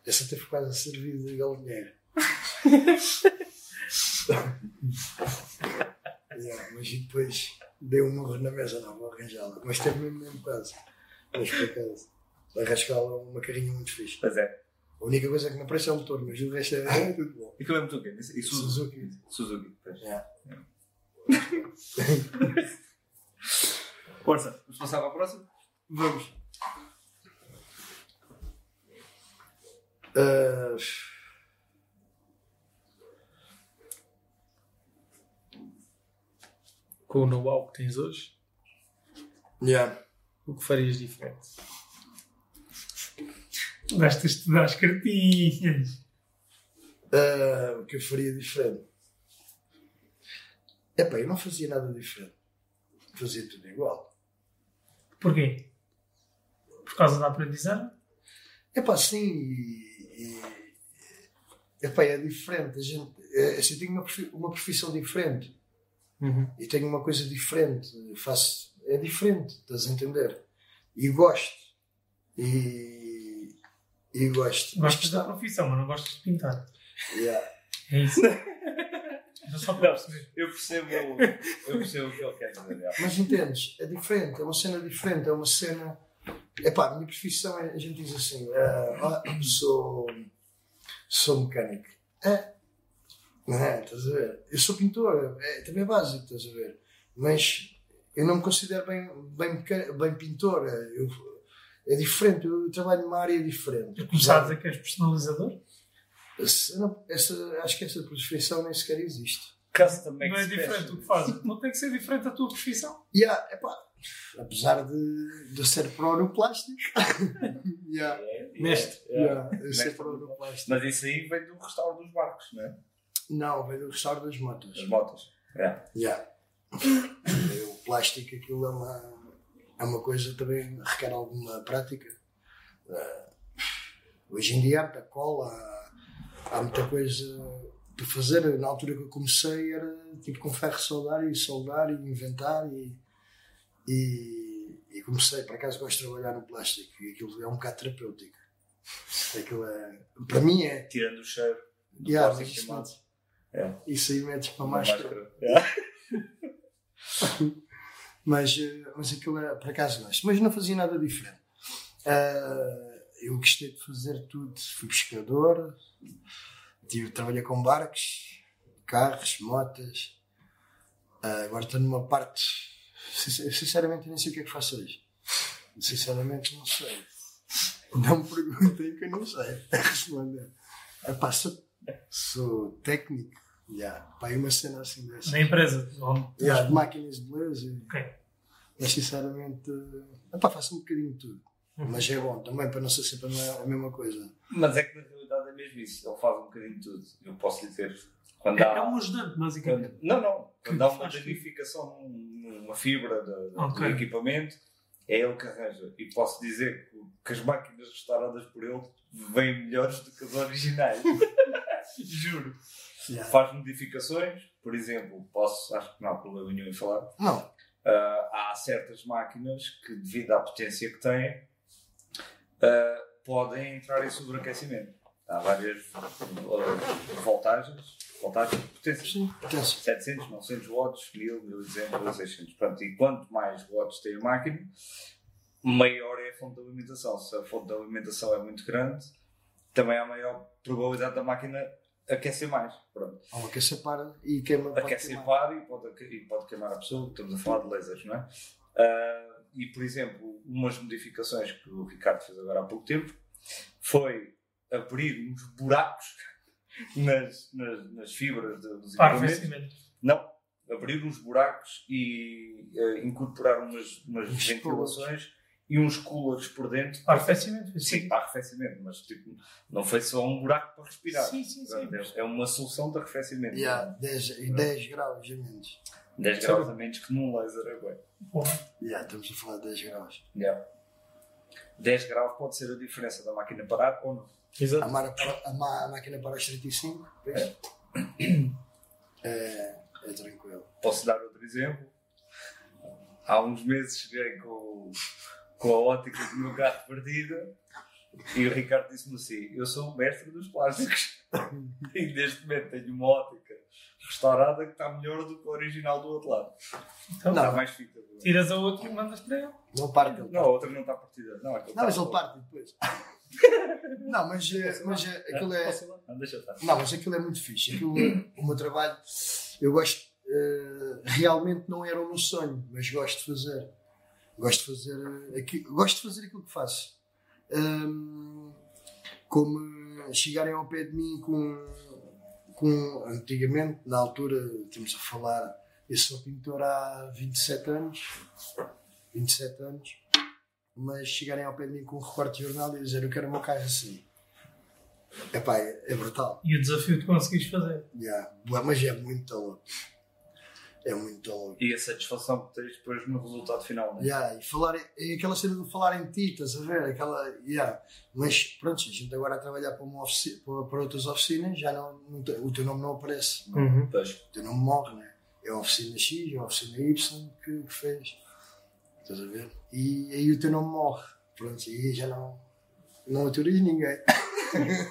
Essa teve quase a servir de galinheiro. Já, mas e depois dei um murro na mesa, não vou arranjá-la. Mas teve mesmo, mesmo quase. Mas por acaso. A Rascal é uma carrinha muito fixe. Pois é. A única coisa que me aparece é o motor, mas o resto é tudo bom. E é muito o quê? E Suzuki. Suzuki. Pois. Já. Força, vamos passar para a próxima? Vamos. Ah, Com o know-how que tens hoje, já. o que farias diferente? Basta estudar as cartinhas. Ah, o que eu faria diferente? Epá, eu não fazia nada diferente. Fazia tudo igual. Porquê? Por causa da aprendizagem? Epá, sim, e, e epá, é diferente. A gente, é, assim, eu tenho uma, uma profissão diferente Uhum. e tenho uma coisa diferente. Faço, é diferente, estás a entender? E gosto. E, e gosto. Mas Gostas da profissão, mas não gostas de pintar. Yeah. É isso. Só para perceber. Eu percebo, eu percebo o que ele quer dizer. Mas entendes? É diferente, é uma cena diferente, é uma cena. Epá, a minha profissão é, a gente diz assim, ah, sou, sou mecânico. É, não é? Estás a ver? Eu sou pintor, é, também é básico, estás a ver? Mas eu não me considero bem, bem, bem pintor. é, Eu, é diferente, eu trabalho numa área diferente. Eu começar a dizer que és personalizador? Essa- não, essa- acho que essa profissão nem sequer existe. Custom Não é diferente o que fazes. Não tem que ser diferente a tua profissão. Yeah, epá, apesar de, de eu ser pró no plástico. yeah, Neste. yeah, eu Mestre. ser pró no plástico. Mas isso aí vem do restauro dos barcos, não é? Não, veio do restauro das motos. Das motas. É. Yeah. o plástico, aquilo é uma, é uma coisa também requer alguma prática. Eh, hoje em dia há muita cola, há, há muita coisa para fazer. Na altura que eu comecei era tipo com ferro soldar e soldar e inventar e, e, e comecei, por acaso gosto de trabalhar no plástico e aquilo é um bocado terapêutico. Aquilo é, para mim é. Tirando o cheiro do Yeah, plástico queimado. É. isso aí metes para Uma máscara. É. Mas, eh, mas aquilo é, por acaso gosto. Mas não fazia nada diferente. Ah, eu gostei de fazer tudo. Fui pescador, tive, trabalhei com barcos, carros, motas. Ah, agora estou numa parte. sincer- Sinceramente, nem sei o que é que faço hoje. Sinceramente, não sei. Não me perguntem que eu não sei responder. Sou, sou técnico. Yeah. Pá, uma cena assim dessa. Na empresa. Yeah, de máquinas de beleza. Ok. Mas sinceramente, epá, faço um bocadinho de tudo. Mas é bom também para não ser sempre a me- a mesma coisa. Mas é que na realidade é mesmo isso. Ele faz um bocadinho de tudo. Eu posso lhe dizer. Quando É, há, é um ajudante, basicamente. quando- não, não. Quando há uma danificação num- numa fibra de- de- Ok. do equipamento, é ele que arranja. E posso dizer que, que as máquinas restauradas por ele vêm melhores do que as originais. Juro. Yeah. Faz modificações, por exemplo, posso, acho que não há problema nenhum em falar. Não, Ah, há certas máquinas que, devido à potência que têm, ah, podem entrar em sobreaquecimento. Há várias ah, voltagens, voltagens de potência. sim, potência. 700, 900 watts, 1000, 1200, 1600. Portanto, e quanto mais watts tem a máquina, maior é a fonte de alimentação. Se a fonte de alimentação é muito grande, também há maior probabilidade da máquina aquecer mais. Pronto. Ou aquecer para e queima. pode Aquecer queimar. para e pode, e pode queimar a pessoa, estamos a falar de lasers, não é? Ah, e, por exemplo, umas modificações que o Ricardo fez agora há pouco tempo foi abrir uns buracos nas, nas, nas fibras de- dos Para equipamentos. Não, abrir uns buracos e eh, incorporar umas, umas ventilações e uns coolers por dentro. Para arrefecimento. Sim, para arrefecimento, mas tipo, não foi só um buraco para respirar. Sim, sim, sim. É é uma solução de arrefecimento. Yeah, 10, e 10 graus a menos. 10 Sim. graus a menos que num laser é bem. Bom, Yeah, estamos a falar de 10 graus. Yeah. 10 graus pode ser a diferença da máquina parar ou não. A, Exato. mara para- a ma- a máquina para os 35, vês? É, é tranquilo. Posso dar outro exemplo? Há uns meses cheguei com, com a ótica do meu gato partida e o Ricardo disse-me assim: Eu sou o mestre dos plásticos e neste momento tenho uma ótica restaurada que está melhor do que a original do outro lado. então, Não. Está mais fita. tiras a outra e mandas para ele. Não parte ele. Não, a outra não está partida. Não, aquilo Não, mas ele parte depois. Não, mas, é- mas é- aquilo é. Ir lá? Não, deixa estar. Não, mas aquilo é muito fixe. Aquilo, o meu trabalho, eu gosto. eh, realmente não era o meu sonho, mas gosto de fazer. Gosto de fazer, eh, aqui, gosto de fazer aquilo que faço. Hum, como chegarem ao pé de mim com, com. Antigamente, na altura, estamos a falar. Eu sou pintor há 27 anos. 27 anos. Mas chegarem ao pé de mim com um recorte de jornal e dizer eu quero uma carro assim. Epá, é, é brutal. E o desafio de conseguires fazer. Yeah. Mas é muito louco. É muito louco. E a satisfação que tens depois no resultado final, né? Yeah. E falar, é aquela cena de falar em ti, estás a ver? Aquela, yeah. Mas pronto, a gente agora a trabalhar para, uma ofici- para, para outras oficinas, já não, não o teu nome não aparece. Uhum. Pois. O teu nome morre, né? É a oficina X, é a oficina Y que, que fez. Estás a ver? E aí o teu nome morre. Pronto, e aí já não, não autoriza ninguém.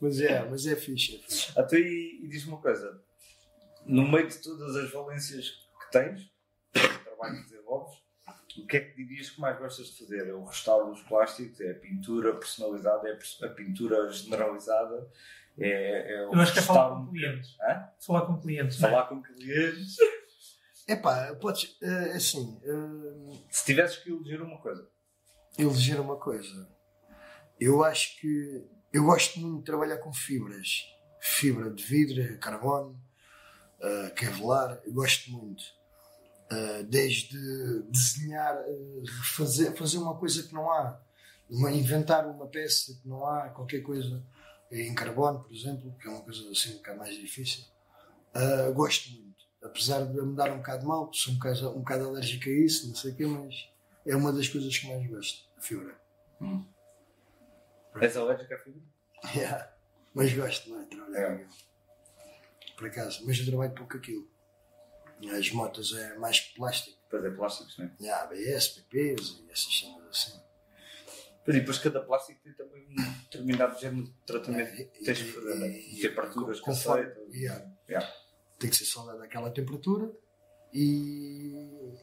mas é, mas é fixe, é fixe. Até e, e diz-me uma coisa: no meio de todas as valências que tens, o trabalho que desenvolves, o que é que dirias que mais gostas de fazer? É o restauro dos plásticos, é a pintura personalizada, é a pintura generalizada, é, é o Eu acho que é falar restauro- com clientes. Hã? Falar com clientes. não é? Falar com clientes. Epá, podes, eh, assim, eh, Se tivesses que eleger uma coisa, eleger uma coisa. Eu acho que eu gosto muito de trabalhar com fibras. Fibra de vidro, carbono, eh, kevlar, eu gosto muito. Eh, desde desenhar, eh, fazer, fazer uma coisa que não há, uma- inventar uma peça que não há, qualquer coisa em carbono, por exemplo, que é uma coisa assim um bocado mais difícil. Eh, gosto muito. Apesar de me dar um bocado mal, sou um bocado, um bocado alérgico a isso, não sei o quê, mas é uma das coisas que mais gosto, a fibra. és alérgica à fibra? Yeah. Mas gosto, não é? Trabalhar É. com. Por acaso, mas eu trabalho pouco aquilo. As motas é mais plástico. Pois é, plásticos, não é? Yeah, ABS, PPs e essas cenas assim. Pois e depois cada plástico tem também um determinado género de tratamento É, que tens de e- fazer, e- conforme- conceito. yeah. Yeah. Tem que ser soldado àquela temperatura e.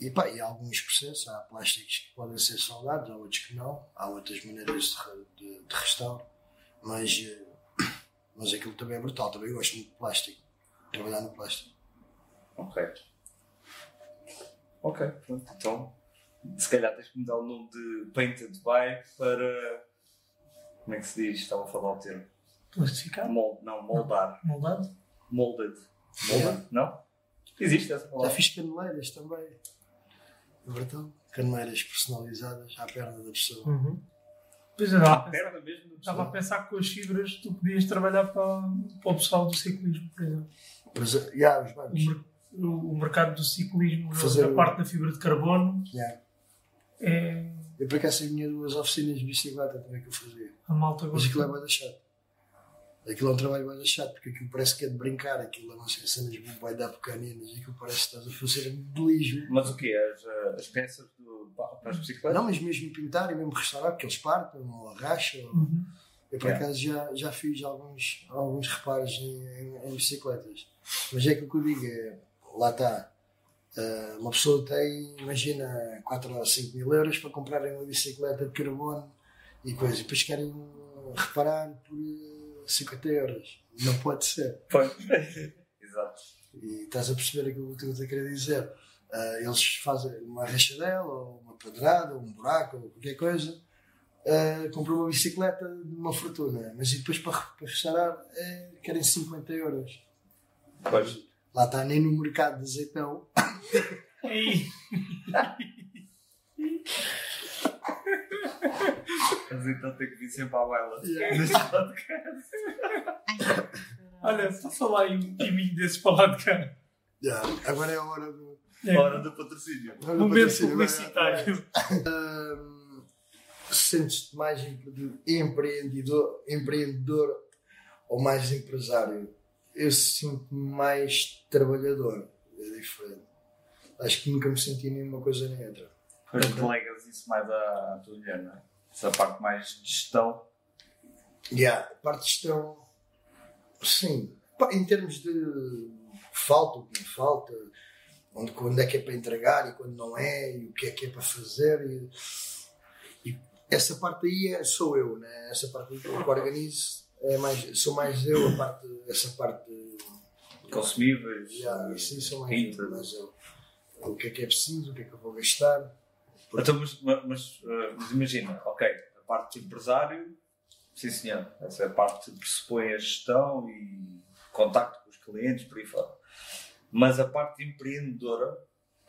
E, pá, e há alguns processos, há plásticos que podem ser soldados, há outros que não, há outras maneiras de, de, de restauro, mas, eh, mas aquilo também é brutal, também gosto muito de plástico, trabalhar no plástico. Ok. Ok, pronto. Então, se calhar tens que mudar o nome de Painted By para. Como é que se diz? Estava a falar o termo. Plastificado, Mold, não, moldar. moldado. Molded. Molded? Não? Existe essa Já palavra. fiz caneleiras também. É verdade? Caneleiras personalizadas à perna da pessoa. Uhum. Pois eu estava a pensar- perna mesmo da estava a pessoa. pensar que com as fibras tu podias trabalhar para, para o pessoal do ciclismo, por exemplo. Mas, já, os O, bancos. o- o mercado do ciclismo, Fazer a o- parte da fibra de carbono, já. é Eu por acaso tinha duas oficinas de bicicleta também que eu fazia. a malta Mas aquilo é gosta. bem chato. Aquilo é um trabalho bem chato, porque aquilo parece que é de brincar, aquilo é não sei, cenas bem dar e aquilo parece que estás a fazer de lijo. Mas o quê? As, eh, as peças para as bicicletas? Não, mas mesmo pintar e mesmo restaurar, porque eles partem ou arracham. Uhum. Eu por É. acaso já, já fiz alguns, alguns reparos em, em- em bicicletas. Mas é aquilo que eu digo, é, lá está. Ah, uma pessoa tem, imagina, 4 ou 5 mil euros para comprarem uma bicicleta de carbono e coisa, e depois querem reparar por eh, 50 euros. Não pode ser. Pois. Exato. E estás a perceber aquilo que eu estou a querer dizer. Ah, eles fazem uma rachadela, ou uma pedrada, ou um buraco, ou qualquer coisa. compram uma bicicleta de uma fortuna, mas e depois para, para restaurar é, querem 50 euros. Pois. Lá está, nem no mercado de azeitão. Então tem que vir sempre à baila. Yeah. Neste podcast. Olha, para falar em um timinho desses para lá de cá. Já, Agora é a hora do. É, Hora do patrocínio. hora do momento patrocínio. publicitário. Hum, Sentes-te mais empre- empreendedor, empreendedor ou mais empresário? Eu sinto-me mais trabalhador. É diferente. Acho que nunca me senti nenhuma coisa nem outra. Depois delegas isso mais à, tua mulher, não é? Essa parte mais de gestão. Yeah, a parte de gestão, sim. Em termos de falta, o que não falta, onde, quando é que é para entregar e quando não é, e o que é que é para fazer. E, e essa parte aí é, sou eu, né? essa parte que eu organizo é mais, sou mais eu, a parte, essa parte. Consumíveis. Yeah, isso aí sou mais Pinta. eu, mais eu. O que é que é preciso, o que é que eu vou gastar. Então, mas, mas, uh, mas imagina, ok, a parte de empresário, sim senhor, essa é a parte que pressupõe a gestão e contacto com os clientes, por aí fora. Mas a parte empreendedora,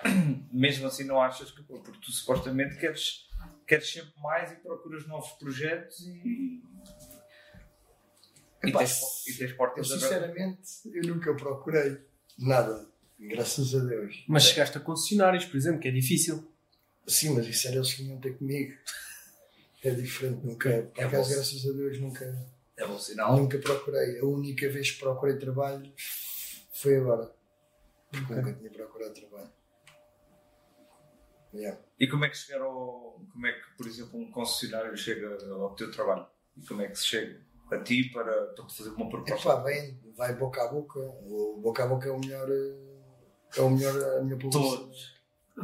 mesmo assim não achas que, porque tu supostamente queres, queres sempre mais e procuras novos projetos e, e, Epá, tens, e tens Eu, portas abertas. sinceramente, eu nunca procurei nada, graças a Deus. Mas chegaste a concessionários, por exemplo, que é difícil. Sim, mas isso era eles que vinham ter comigo. É diferente, nunca. Por É acaso, bom. graças a Deus, nunca, É bom sinal. nunca procurei. A única vez que procurei trabalho foi agora. Porque nunca tinha procurado trabalho. Yeah. E como é que chegar ao. Como é que, por exemplo, um concessionário chega ao teu trabalho? E como é que se chega a ti para, para te fazer uma proposta? Epá, vem, vai boca a boca. O boca a boca é o melhor. É o melhor, a minha publicidade. Todos.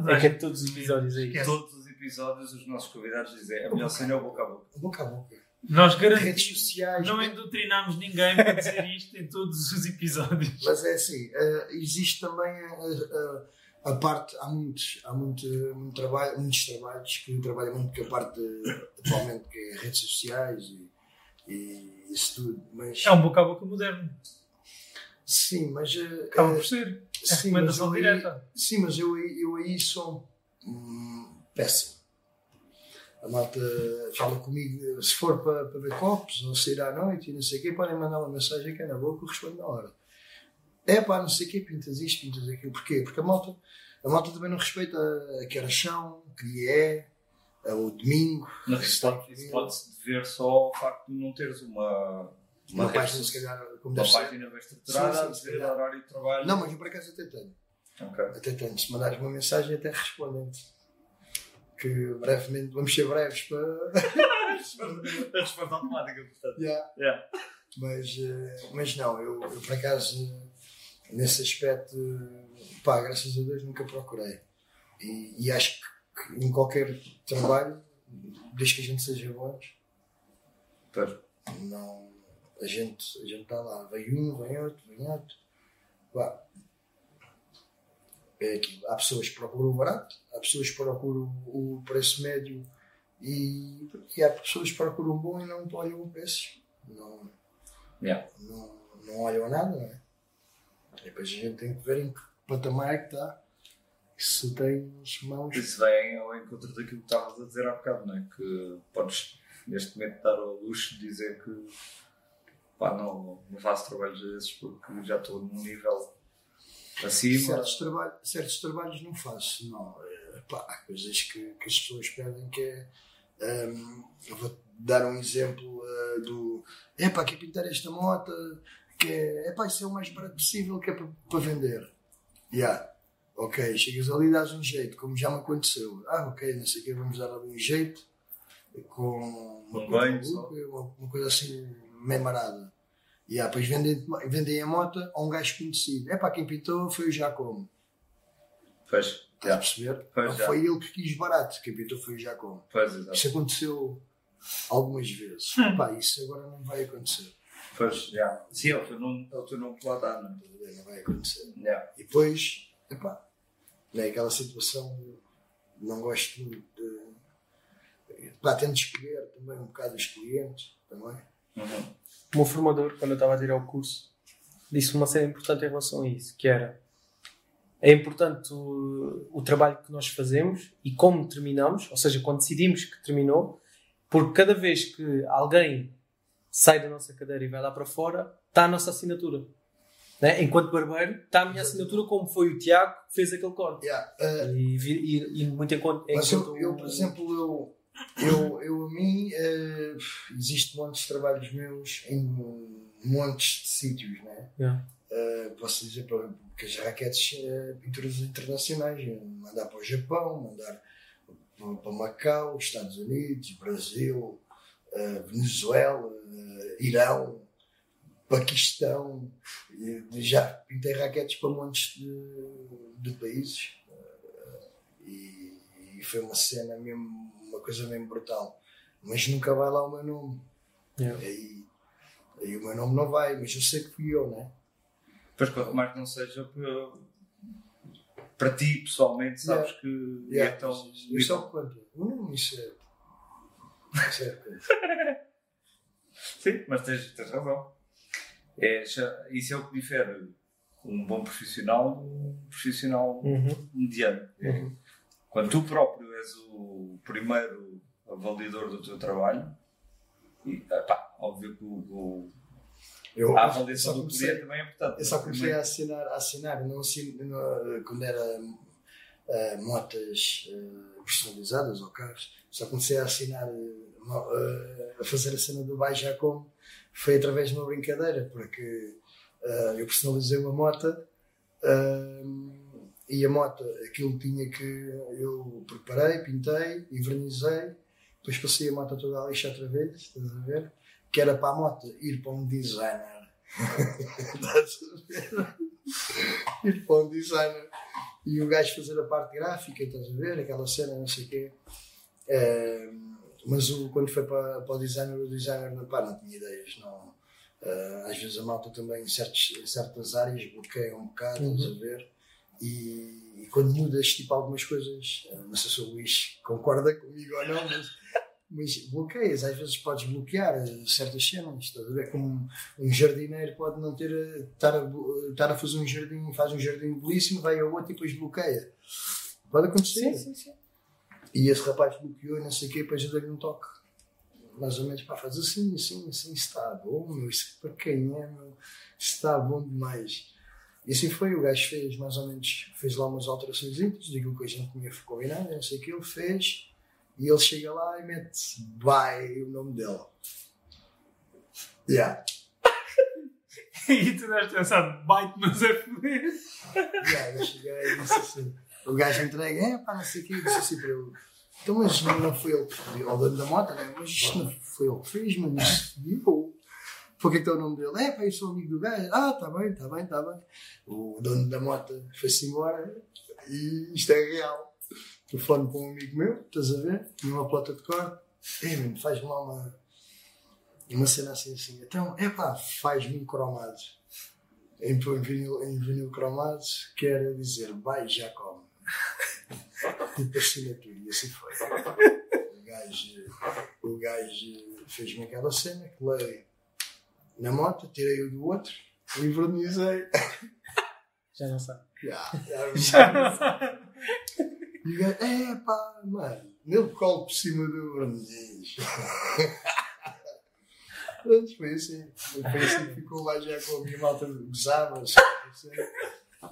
É que é todos os episódios aí. Esquece. Todos os episódios, os nossos convidados dizem a melhor cena é o boca a boca. Boca a boca. Nós Redes sociais. Não endoctrinámos ninguém para dizer isto em todos os episódios. Mas é assim, eh, existe também a, a- a parte, há muitos, há muito, muito trabalho, muitos trabalhos que trabalham muito com a parte de, atualmente que é redes sociais e, e isso tudo, mas É um boca a boca moderno. sim, mas eh, Acaba eh, por ser. É sim, recomendação mas eu aí- direta. Sim, mas eu, eu aí sou péssimo. A malta fala comigo, se for para, para ver copos ou sair à noite e não sei o quê, podem mandar uma mensagem que é na boca, eu respondo na hora. É pá, não sei o quê, pintas isto, pintas aquilo. Porquê? Porque a malta, a malta também não respeita a que horas são, que dia é, é o domingo. Mas isso pode- isso pode-se dever só ao facto de não teres uma, Uma rede página, se calhar, como uma deve ser. página bem estruturada se dizer horário de trabalho. Não, mas eu por acaso até tenho. Ok. Até tenho. Se mandares uma mensagem, até respondem-te. Que brevemente, vamos ser breves para. A resposta automática, portanto. Yeah. Yeah. Mas, eh, mas não, eu, eu por acaso, nesse aspecto, pá, graças a Deus nunca procurei. E, e acho que, que em qualquer trabalho, desde que a gente seja bons, Pois. não, a gente a gente está lá. Vem um, vem outro, vem outro. Pá, é. Há pessoas que procuram o barato, há pessoas que procuram o preço médio e, e há pessoas que procuram o bom e não olham o preço. Não, Yeah. não, não olham a nada, não é? E depois a gente tem que ver em que patamar é que está. Se tens mãos. Isso vem ao encontro daquilo que estavas a dizer há bocado, não é? Que podes, neste momento, dar ao luxo de dizer que pá, não, não faço trabalhos desses porque já estou num nível acima. Certos, trabalho, certos trabalhos não faço, não. Pá, há coisas que, que as pessoas pedem que é. hum, eu vou dar um exemplo ah, do. É pá, quer pintar esta moto, que é. É pá, isso é o mais barato possível que é para, vender. Já. Ok, chegas ali e dás um jeito, como já me aconteceu. Ah, ok, não sei o que, vamos dar ali um jeito com uma, Um coisa banho maluca, uma, uma coisa assim meio marada. E ah, depois vendem, vendem a moto a um gajo conhecido. É para quem pintou foi o Jacomo. Pois, Estás a perceber? Pois não já. foi ele que quis barato, quem pintou foi o Jacomo. pois, exato. Isso aconteceu algumas vezes. Pá, isso agora não vai acontecer. Pois, já. Sim, é o teu nome, é o teu nome que lá dá, não é? Não vai acontecer. Yeah. E depois, epá, é aquela situação de não gosto muito de. Pá, tento escolher também um bocado os clientes também. Uhum. O meu formador, quando eu estava a tirar o curso, disse uma cena importante em relação a isso, que era é importante o, o trabalho que nós fazemos e como terminamos, ou seja, quando decidimos que terminou, porque cada vez que alguém sai da nossa cadeira e vai lá para fora, está a nossa assinatura. Né? Enquanto barbeiro, está a minha assinatura, como foi o Tiago que fez aquele corte. Yeah, uh, E, e, e muito enquanto. Mas eu, eu, por exemplo, eu, eu, eu a mim, eh, existe montes de trabalhos meus em montes de sítios, né? Yeah. Eh, posso dizer para que as raquetes eh, pinturas internacionais, mandar para o Japão, mandar para, para Macau, Estados Unidos, Brasil, eh, Venezuela, Irão, Paquistão, já pintei raquetes para montes de, de países e, e foi uma cena mesmo, uma coisa mesmo brutal. Mas nunca vai lá o meu nome. Yeah. Aí, aí o meu nome não vai, mas eu sei que fui eu, né? Depois, quanto mais não seja para, para ti pessoalmente, sabes que Yeah, é tão. mas eu só quanto? Hum, isso é. Isso é. Sim, mas tens, tens razão. É, já- isso é o que difere um bom profissional de um profissional Uhum. mediano. É, Uhum. Quando tu próprio és o primeiro avaliador do teu trabalho, e, pá, óbvio que o, Eu, a avaliação do cliente também é importante. Eu só comecei a assinar, a assinar não assino, não, quando era eh, motas eh, personalizadas ou carros, só comecei a assinar, eh, a fazer a cena do Vai Já Como, foi através de uma brincadeira, porque eu personalizei uma moto e a moto, aquilo tinha que, eu preparei, pintei, envernizei, depois passei a moto toda a lixa outra vez, estás a ver? Que era para a moto ir para um designer. Estás a ver? ir para um designer e o gajo fazer a parte gráfica, estás a ver? Aquela cena, não sei o quê. Mas o, quando foi para, para o designer, o designer não, pá, não tinha ideias. Não. Eh, às vezes a malta também em, certos, em certas áreas bloqueia um bocado, estás a ver? E, e quando mudas tipo algumas coisas, eh, não sei se o Luís concorda comigo ou não, mas, mas bloqueias, às vezes podes bloquear eh, certas cenas, estás a ver? Como um jardineiro pode não ter eh, estar a, estar a fazer um jardim, faz um jardim belíssimo, vai a outro e depois bloqueia. Pode acontecer. Sim, sim, sim. E esse rapaz bloqueou e não sei o quê, depois eu dei-lhe um toque. Mais ou menos, pá, faz assim, assim, assim, está bom, meu, isso para quem é, meu, está bom demais. E assim foi, o gajo fez mais ou menos, fez lá umas alterações, daquilo que a gente tinha combinado, não sei o que ele fez, e ele chega lá e mete vai o nome dele. Yeah. E tu ter pensado, bite, mas é foder. Yeah, eu cheguei e disse assim, o gajo entrega, é pá, não sei o que, disse assim para ele, então mas não, foi ele que fez, ao dono da moto, né? mas isto não foi ele que fez, mas eu. Porque que é o nome dele? É pá, eu sou amigo do gajo. Ah, tá bem, tá bem, tá bem. O dono da moto foi-se embora e isto é real. Telefone para um amigo meu, estás a ver? Tinha uma plata de corte. Ei, mano, faz-me lá uma, uma cena assim assim. Então, é pá, faz-me cromado em, em, vinil, em vinil cromados, quer dizer, vai, já come. tipo assinatura, e assim foi. O gajo, o gajo fez-me aquela cena, que lei na moto, tirei-o do outro, envernizei. Já não sabe. Já, já, e o gajo, é pá, mano, nele colo por cima do verniz. Pronto, foi assim. Foi assim que ficou lá já com a minha malta gozava. assim.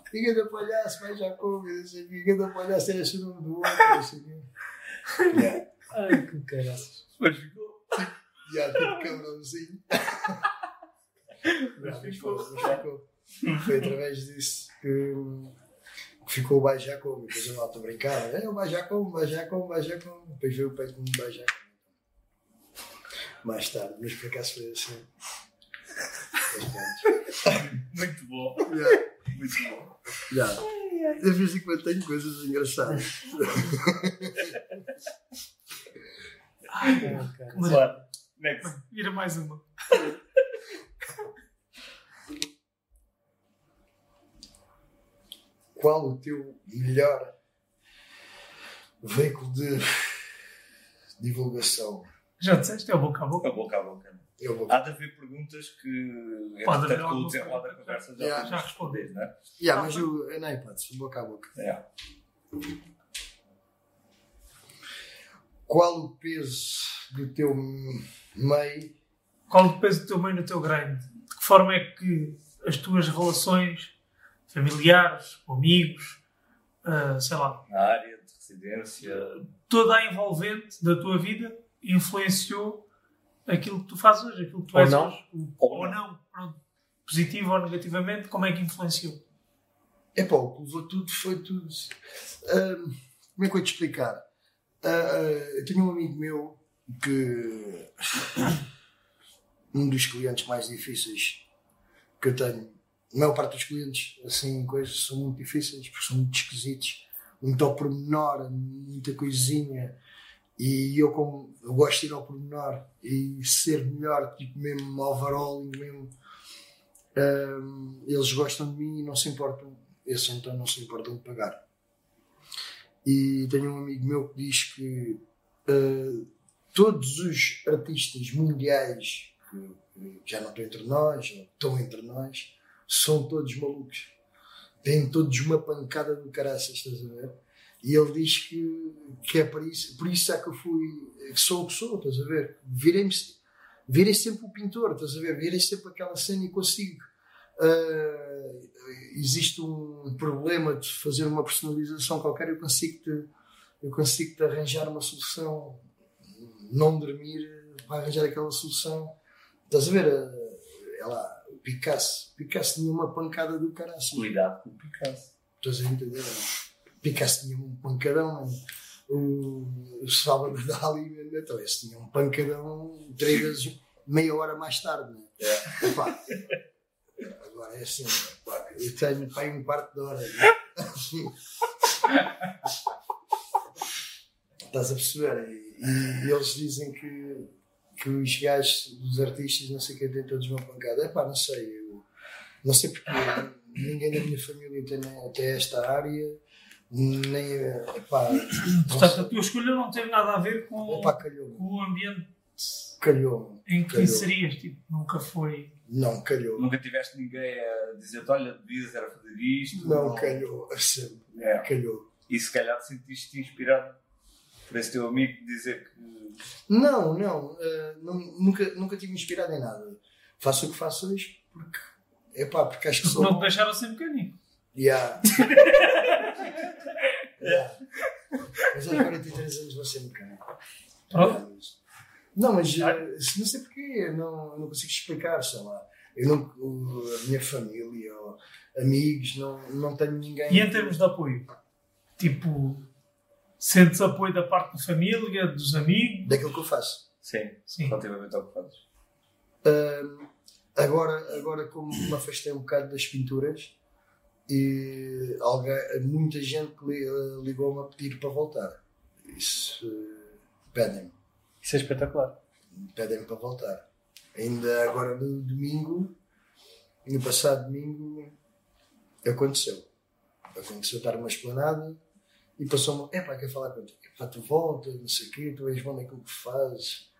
Fica da palhaço, vai já com assim, fica da palhaço, era assim o nome do outro. Assim. Yeah. Ai, que caraças. Mas ficou. Já, tipo cabrãozinho. Não, mas ficou. Foi através disso que, que ficou o Baixo Jacob. Depois a malta brincava: é o Baixo Jacob, o Baixo Jacob, o Baixo Jacob. Depois veio o peito como Baixo Jacob. Mais tarde, mas por acaso foi assim. Muito bom. Já, Muito bom. já. De vez em quando tenho coisas engraçadas. Ai, cara. Mas- Claro. Next. Vira mais uma. Qual o teu melhor veículo de divulgação? Já disseste, é o boca a boca. A boca a boca. Eu vou. Há de haver perguntas que, Pode haver com o desenrolar da conversa já, Yeah. Já responder, não é? Yeah, mas o, não é hipótese, boca a boca. Yeah. Qual o peso do teu meio? Qual o peso do teu meio no teu grind? De que forma é que as tuas relações familiares, com amigos, ah, sei lá, Na área de residência. toda a envolvente da tua vida influenciou aquilo que tu fazes hoje, aquilo que tu Ou és não. hoje. Ou Ou não. Pronto. Positivo ou negativamente, como é que influenciou? É pá, o que levou tudo foi tudo. Ahm, como é que eu te explicar? Ah, eu tenho um amigo meu que. um dos clientes mais difíceis que eu tenho. A maior parte dos clientes, assim, coisas são muito difíceis porque são muito esquisitos, muito ao pormenor, muita coisinha. E eu, como eu gosto de ir ao pormenor e ser melhor, tipo mesmo overall, mesmo. ahm, eles gostam de mim e não se importam esses então não se importam de pagar. E tenho um amigo meu que diz que eh, todos os artistas mundiais que já não estão entre nós, ou estão entre nós, são todos malucos. Têm todos uma pancada do caraças, estás a ver? E ele diz que, que é por isso, por isso é que eu fui, que sou o que sou, estás a ver? Virei-me, virei sempre o pintor, estás a ver? Virei sempre aquela cena e consigo. ah, existe um problema de fazer uma personalização qualquer, eu consigo te, eu consigo te arranjar uma solução, não dormir para arranjar aquela solução. Estás a ver? Ah, é lá, o Picasso. Picasso tinha uma pancada do caraças. Cuidado com o Picasso. Estás a entender? Picasso tinha um pancadão, o, o Salvador Dali, então esse tinha um pancadão três vezes meia hora mais tarde. Né? Epá, agora é assim, pá, eu tenho pai um quarto de hora. né? Estás a perceber? E, e eles dizem que, que os gajos, os artistas, não sei quem têm todos uma pancada. Epá, não sei, eu não sei porque ninguém da minha família tem, tem esta área, nem. Epá, Portanto, a tua escolha não teve nada a ver com, epá com o ambiente calhou, em que Calhou. inserias. Tipo, nunca foi. não calhou, Nunca tiveste ninguém a dizer-te, olha, devias era fazer isto. não calhou, sempre, É. calhou. E se calhar te sentiste inspirado por esse teu amigo dizer que. Não, não, eh, nu- nunca, nunca tive inspirado em nada. Faço o que faço hoje porque, epá, porque acho que sou. não te deixaram ser mecânico. Yeah. Yeah. Mas aos 43 anos vou ser mecânico. Pronto. Não, mas eh, não sei porquê, eu não, não consigo explicar, sei lá. Eu não, a minha família ou amigos, não, não tenho ninguém. E em termos de apoio? Tipo, sentes apoio da parte da família, dos amigos? Daquilo que eu faço. Sim, Sim. relativamente ao que fazes. Ahm, agora, agora, como me afastei um bocado das pinturas, e alguém, muita gente eh, ligou-me a pedir para voltar. Isso eh, pedem-me. Isso é espetacular. pedem para voltar. Ainda agora no domingo, no passado domingo, aconteceu. Aconteceu estar numa esplanada e passou-me, é pá, quer falar contigo, pá, tu volta, não sei o quê, tu és bom naquilo que fazes,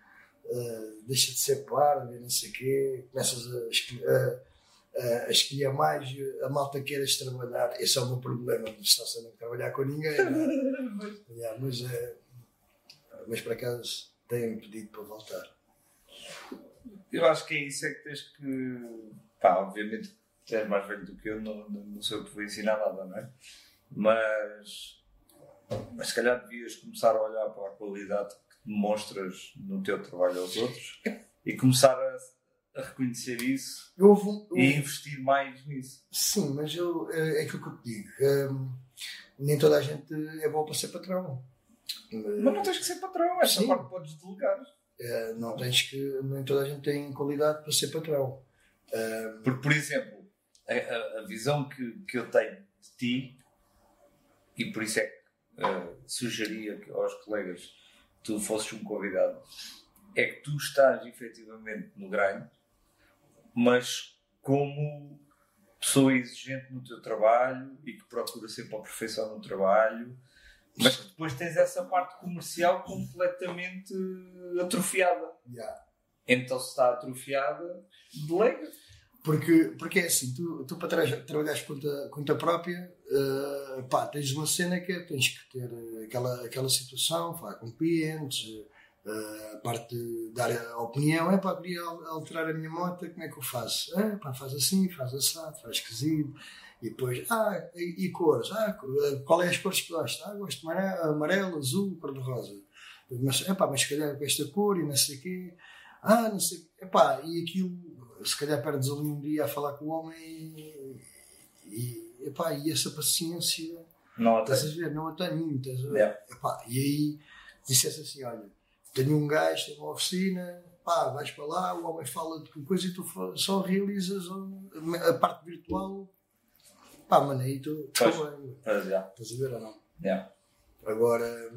ah, deixa de ser parvo, não sei o quê, começas a, a- a- a escolher mais, a malta queiras trabalhar, esse é o meu problema, não estou sem trabalhar com ninguém, é? Yeah, mas, é, mas por acaso têm-me pedido para voltar. Eu acho que é isso é que tens que. Pá, obviamente tu és mais velho do que eu, não, não, não sei o que vou ensinar nada, não é? Mas. Mas se calhar devias começar a olhar para a qualidade que demonstras no teu trabalho aos outros e começar a, a reconhecer isso Eu um- e investir mais nisso. Sim, mas eu, é é aquilo que eu te digo. hum, nem toda a gente é boa para ser patrão. Mas não tens que ser patrão, esta Sim. parte podes delegar. Eh, não tens que. Nem toda a gente tem qualidade para ser patrão. Hum, Porque, por exemplo, a, a- a visão que, que eu tenho de ti, e por isso é que eh, sugeria aos colegas que tu fosses um convidado, é que tu estás efetivamente no grind, mas como pessoa exigente no teu trabalho e que procura sempre a perfeição no trabalho, mas que depois tens essa parte comercial completamente atrofiada. yeah. Então, se está atrofiada, delega. Porque, porque é assim, tu, tu para tra trabalhares conta, conta própria, eh, pá, tens uma cena que é, tens que ter eh, aquela, aquela situação, falar com clientes, Uh, a parte de dar a opinião, é pá, queria al- alterar a minha moto, como é que eu faço? É pá, faz assim, faz assado, faz esquisito. E depois, ah, e, e cores? Ah, qual é as cores que gostas? Ah, gosto de amarelo azul, cor-de-rosa. Mas, é pá, mas se calhar com esta cor e não sei o quê. Ah, não sei. É pá, e aquilo, se calhar perdes ali um dia a falar com o homem e, e, epá, e essa paciência, Não estás a ver? Não a tenho, estás a ver? Yeah. Epá, e aí dissesse assim: olha, tenho um gajo, tenho uma oficina, pá, vais para lá, o homem fala de coisa e tu só realizas a, parte virtual. Pá, mano, aí tu yeah, estás a ver ou não? yeah. Agora,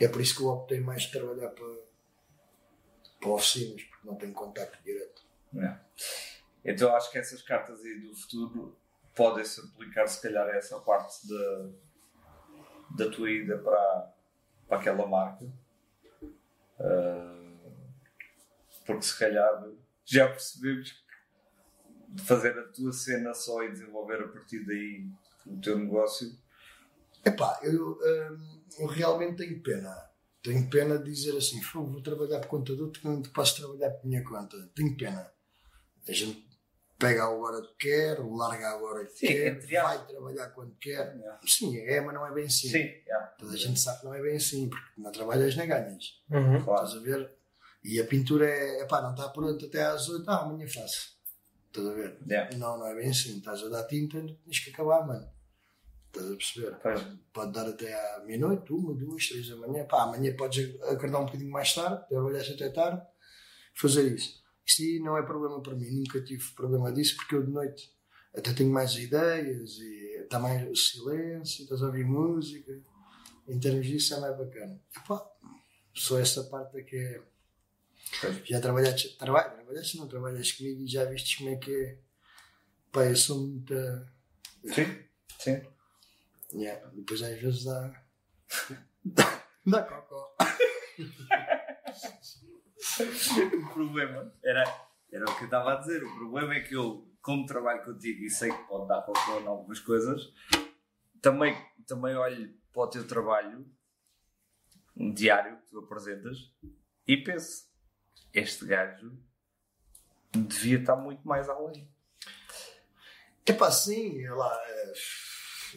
é por isso que eu optei mais de trabalhar para, para oficinas, porque não tenho contacto direto. Yeah. Então acho que essas cartas aí do futuro podem-se aplicar se calhar a essa parte da, da tua ida para, para aquela marca. Ah, porque se calhar já percebemos que fazer a tua cena só e desenvolver a partir daí o teu negócio. Epá, eu, hum, eu realmente tenho pena. Tenho pena de dizer assim, "Fô, vou trabalhar por conta de outro, quando posso trabalhar por minha conta. Tenho pena. A gente pega a hora que quer, larga a hora que Sim, quer, vai trabalhar quando quer. Yeah. Sim, é, mas não é bem assim. yeah. Toda a gente sabe que não é bem assim, porque não trabalhas nem ganhas. Uhum. claro. Estás a ver? E a pintura é, epá, não está pronta até às 8, ah, amanhã faço. Estás a ver? Yeah. Não, não é bem assim. Estás a dar tinta, tens que acabar, mano. Estás a perceber? Pois. Pode dar até à meia-noite, uma, duas, três da manhã. Pá, amanhã podes acordar um bocadinho mais tarde, trabalhar até tarde, fazer isso. Isso aí não é problema para mim. Nunca tive problema disso, porque eu de noite até tenho mais ideias e está mais silêncio, estás a ouvir música. Em termos disso é mais bacana. Epá, só essa parte é que é. Já trabalhaste, trabalha, trabalhaste, não trabalhas comigo e já vistes como é que é. Pá, eu sou muito. Sim, sim. Yeah, depois às vezes dá. dá cocó. O problema era, era o que eu estava a dizer. O problema é que eu, como trabalho contigo e sei que pode dar qualquer em algumas coisas, também, também olho para o teu trabalho um diário que tu apresentas e penso: este gajo devia estar muito mais além. Epá, sim, é lá. é,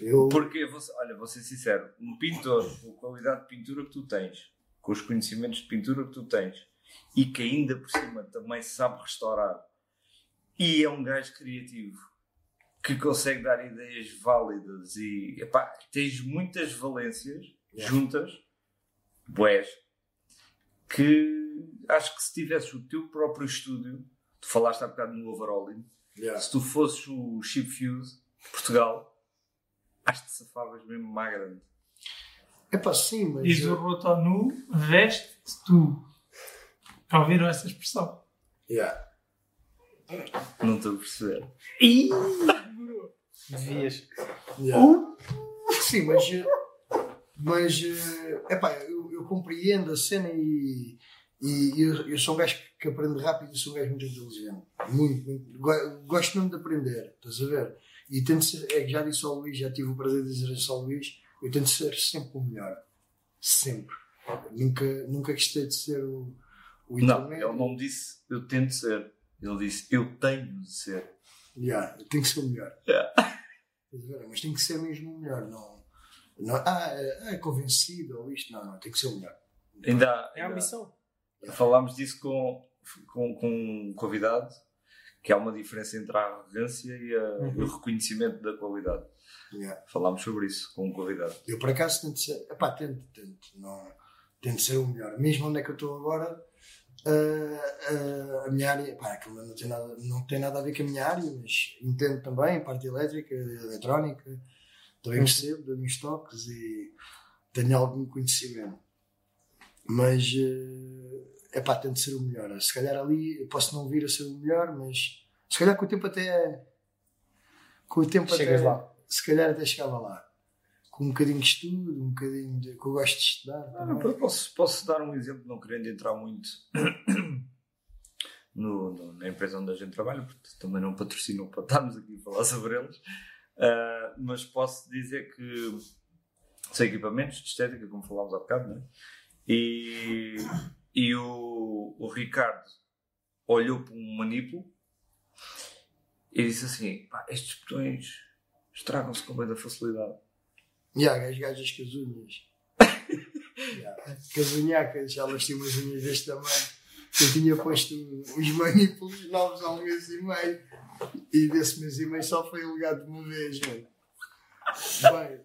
Eu. Porque, olha, vou ser sincero: um pintor com a qualidade de pintura que tu tens, com os conhecimentos de pintura que tu tens e que ainda por cima também sabe restaurar e é um gajo criativo que consegue dar ideias válidas e epá, tens muitas valências Yeah. juntas, boés, que acho que se tivesses o teu próprio estúdio, tu falaste há bocado no overalling, Yeah. se tu fosses o Chip Fuse de Portugal, acho que safavas mesmo mais grande. Epá, sim, mas. Diz o Rotonu, veste-te tu. Já ouviram essa expressão? Yeah. Não estou a perceber. Ih, Devias. Yeah. uh, Sim, mas. Mas. eh, Epá, eu, eu compreendo a cena e. E eu, eu sou um gajo que aprende rápido e sou um gajo muito inteligente. Muito, muito. Go- Gosto mesmo de aprender, estás a ver? E tento ser, é que já disse ao Luís, já tive o prazer de dizer isso ao Luís, eu tento ser sempre o melhor. Sempre. Nunca, nunca gostei de ser o Não, ele não disse eu tento ser. Ele disse eu tenho de ser. Yeah, eu tenho que ser o melhor. Yeah. Mas tem que ser mesmo o melhor. Não, não, ah, é, é convencido ou isto. Não, não, tem que ser o melhor. Ainda, É a ainda ambição. falámos disso com, com, com um convidado, que há uma diferença entre a arrogância e, a- Uhum. e o reconhecimento da qualidade. Yeah. Falámos sobre isso com um convidado. Eu por acaso tento ser. Epá, tento, tento. Não, tento ser o melhor. Mesmo onde é que eu estou agora, ah, a minha área. Pá, aquilo não tem, nada, não tem nada a ver com a minha área, mas entendo também, parte elétrica, eletrónica. Também percebo, dou uns toques e tenho algum conhecimento. Mas. É pá, tento ser o melhor. Se calhar ali posso não vir a ser o melhor, mas se calhar com o tempo até. Com o tempo Chegas até. lá. Se calhar até chegava lá. Com um bocadinho de estudo, um bocadinho de. que eu gosto de estudar. Ah, posso, posso dar um exemplo, não querendo entrar muito no, no- na empresa onde a gente trabalha, porque também não patrocinam para estarmos aqui a falar sobre eles, Ah, mas posso dizer que são equipamentos de estética, como falámos há bocado, né? e, e o, o Ricardo olhou para um manipulo e disse assim: "Pá, estes botões estragam-se com muita facilidade. Há as gajas com as unhas. yeah. As unhacas, elas tinham umas unhas deste tamanho. Eu tinha posto uns manipulos novos há um mês e meio. E desse mês e meio só foi alegado de uma vez, mano. Bem,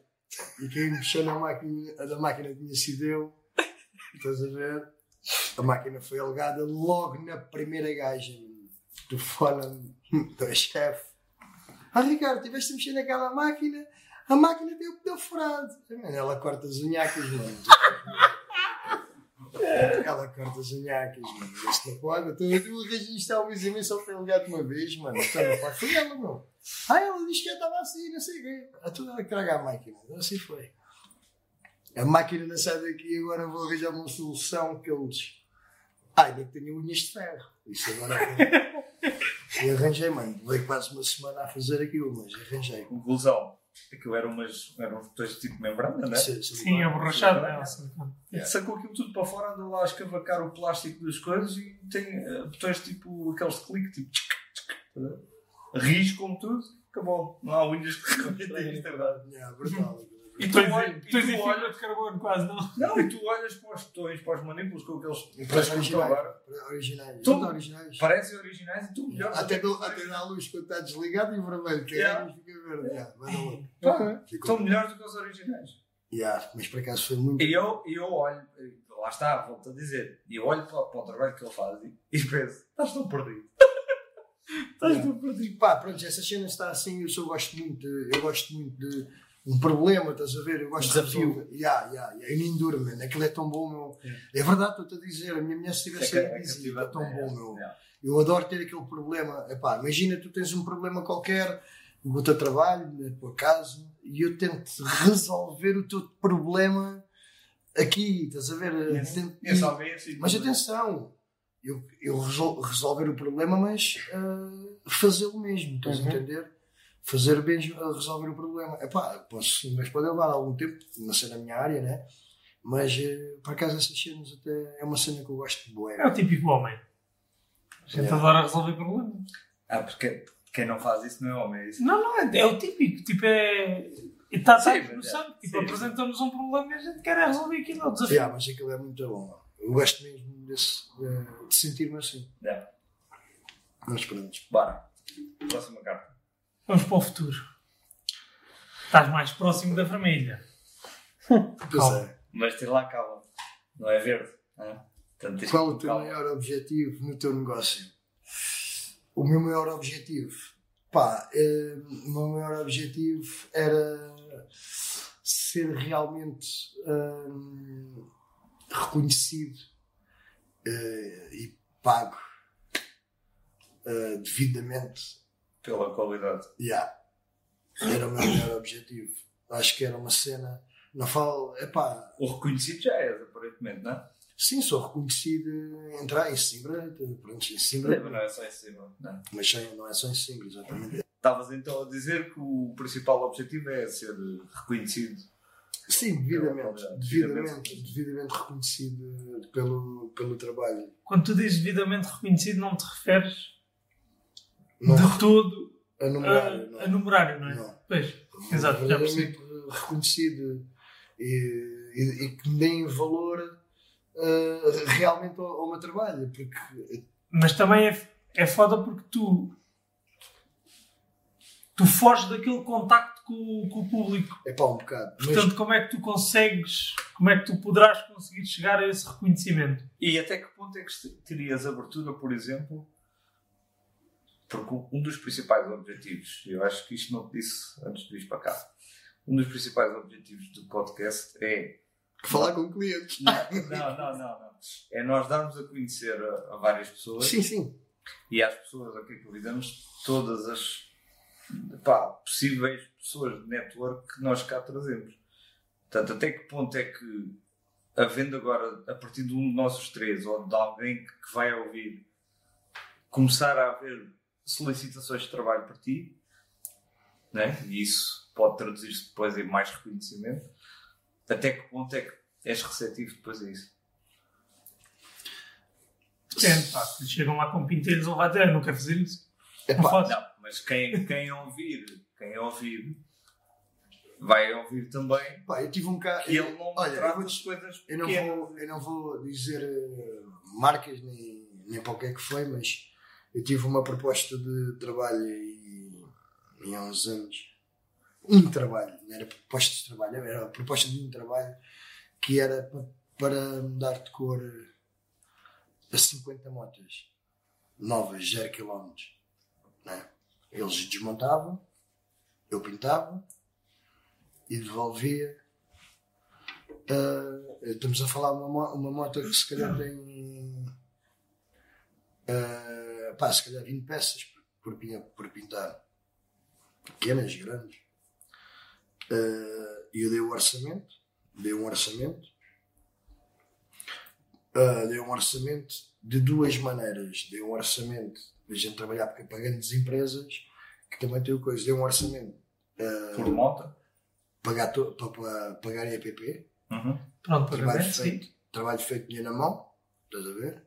e quem mexeu na máquina, a da máquina tinha sido eu. Estás a ver? A máquina foi alegada logo na primeira gaja. mano. Telefona do chefe. Ah, Ricardo, tiveste a mexer naquela máquina, a máquina deu deu furado. Ela corta as unhacas, mano. Ela corta as unhacas, mano. Este não pode. Então, eu arranjei isto e meio só foi ligado uma vez, mano. Então, pode. Foi ela, meu. Ah, ela disse que eu estava assim, não sei o quê. A toda ela traga a máquina. Assim foi. A máquina não sai daqui agora vou arranjar uma solução que eles. Ai, nem que tenho unhas de ferro. Isso agora. E arranjei, mano. Levei quase uma semana a fazer aquilo, mas arranjei. Conclusão: aquilo eram, umas, eram uns botões tipo membrana, né? Se- Sim, é borrachado. Sim, né? sim. Assim, Sacou aquilo tudo para fora, andou lá a escavacar o plástico das coisas e tem eh, botões tipo aqueles de clique, tipo. tchic, tchic, tá tudo, acabou. Não há unhas que remetem isto é verdade. Brutal. E tu, Depois olha- e tu olhas. de carbono, quase não. Não, e tu olhas para os botões, para os manípulos com aqueles. Parece para que estão agora. Originais. Tudo. Tudo originais. Parecem originais e tu melhor. Até, do, até dá a luz quando está desligado e vermelho, que Yeah. a luz fica verde. Yeah, dar louco. Pá, Estão melhores do que os originais. Yeah, mas por acaso foi muito. E eu, e eu olho, lá está, volto a dizer, e eu olho para, para o trabalho que ele faz e, e penso, estás tão perdido. estás tão perdido. Pá, pronto, essa cena está assim, eu só gosto muito de, eu gosto muito de um problema, estás a ver? Eu gosto Desafio. de resolver. Yeah, yeah, yeah. Eu nem durmo, man. Aquilo é tão bom, meu. Yeah. É verdade, estou-te a dizer, a minha mulher se estivesse É dizia, é é tão bom, meu. Yeah. Eu adoro ter aquele problema. Epá, imagina, tu tens um problema qualquer no teu trabalho, na tua casa, e eu tento resolver o teu problema aqui, estás a ver? Yes. Tento- só vi assim. mas atenção, eu, eu resol- resolver o problema, mas ah, fazê-lo mesmo, estás Uhum. a entender? Fazer bem a resolver o problema. Epá, posso, mas pode levar algum tempo, não sei na minha área, né? Mas eh, por acaso essas cenas até é uma cena que eu gosto de boa. É o típico homem. A gente Yeah. adora resolver problemas. Ah, porque quem não faz isso não é homem, é isso. Não, não, é, é o típico. Tipo, é. Está tá é. sangue. Tipo, apresentamos um problema e a gente quer é resolver aquilo. É o desafio. Yeah, mas aquilo é muito bom. Eu gosto mesmo desse, de, de sentir-me assim. Yeah. Mas pronto. Bora. Próxima carta. Vamos para o futuro. Estás mais próximo da família. Pois é. Mas tem lá calma. Não é verde. Né? Portanto, tens Qual o teu calma. maior objetivo no teu negócio? O meu maior objetivo? Pá, eh, o meu maior objetivo era ser realmente hum, reconhecido eh, e pago eh, devidamente. Pela qualidade. Yeah. Era o meu maior objetivo. Acho que era uma cena. Não falo, epá, O reconhecido já és, aparentemente, não é? sim, sou reconhecido entrar em Simbra, pronto, em Simbra, Mas não é só em cima. Não. mas sem- não é só em Simbra, exatamente. Estavas então a dizer que o principal objetivo é ser reconhecido. Sim, devidamente, Devidamente. devidamente, devidamente reconhecido pelo, pelo trabalho. Quando tu dizes devidamente reconhecido, não te referes Não de todo a a, numerário, não. a numerário, não é? Não. Pois, exato, já percebi. verdadeiramente reconhecido e, e- e que me deem valor eh, realmente ao, ao meu trabalho, porque Mas também é, é foda porque tu tu foges daquele contacto com, com o público. é pá, um bocado. Mas, Portanto, como é que tu consegues, como é que tu poderás conseguir chegar a esse reconhecimento? E até que ponto é que terias abertura, por exemplo? Porque um dos principais objetivos, eu acho que isto não te disse antes de vir para cá, um dos principais objetivos do podcast é. falar com clientes. Não, não, não, não. É nós darmos a conhecer a, a várias pessoas Sim, sim. e às pessoas a quem convidamos todas as pá, possíveis pessoas de network que nós cá trazemos. Portanto, até que ponto é que, havendo agora, a partir de um de nossos três ou de alguém que, que vai ouvir, começar a haver solicitações de trabalho para ti, né? e isso pode traduzir-se depois em mais reconhecimento, até que ponto é que és receptivo depois a isso? Depende, pá. Se chegam lá com pintelhos, ele vai dizer, não quer fazer isso. Não. Não, mas quem, quem ouvir, quem ouvir, vai ouvir também pá, eu tive um caso. que ele não Olha, trata de coisas Eu não, vou, eu não vou dizer eh, marcas nem, nem para o que é que foi, mas eu tive uma proposta de trabalho e, e há uns anos. Um trabalho, não era proposta de trabalho, era a proposta de um trabalho que era pa- para mudar de cor a 50 motas novas, 0 km. Né? Eles desmontavam, eu pintava e devolvia Uh, estamos a falar uma, uma moto que se calhar tem uh, pá, se calhar 20 peças por, por, pin- por pintar pequenas, grandes Uh, e eu dei o orçamento dei um orçamento Uh, dei um orçamento de duas maneiras dei um orçamento de a gente trabalhar para para grandes empresas que também tem o coisa, dei um orçamento uh, Por moto. pagar to, para, para pagar EPP Uhum. Pronto, trabalho sim. feito, trabalho feito dinheiro na mão, estás a ver?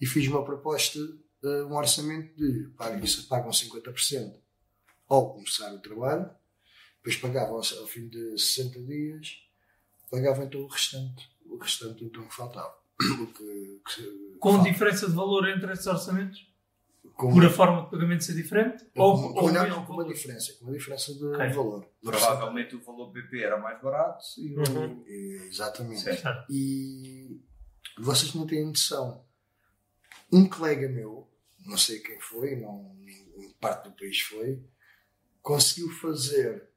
E fiz uma proposta, um orçamento de pagam, isso, pagam 50% ao começar o trabalho, depois pagavam ao, fim de 60 dias, pagavam então o restante, o restante então que faltava. Que, que Com falta. diferença de valor entre esses orçamentos? Com- Por a forma de pagamento ser diferente? com- ou com- ou não, com uma diferença, com uma diferença de Ok. valor. Provavelmente o valor PP era mais barato e o. Uhum. Eh, Exatamente. Certo. E vocês não têm noção. Um colega meu, não sei quem foi, não, em parte do país foi, conseguiu fazer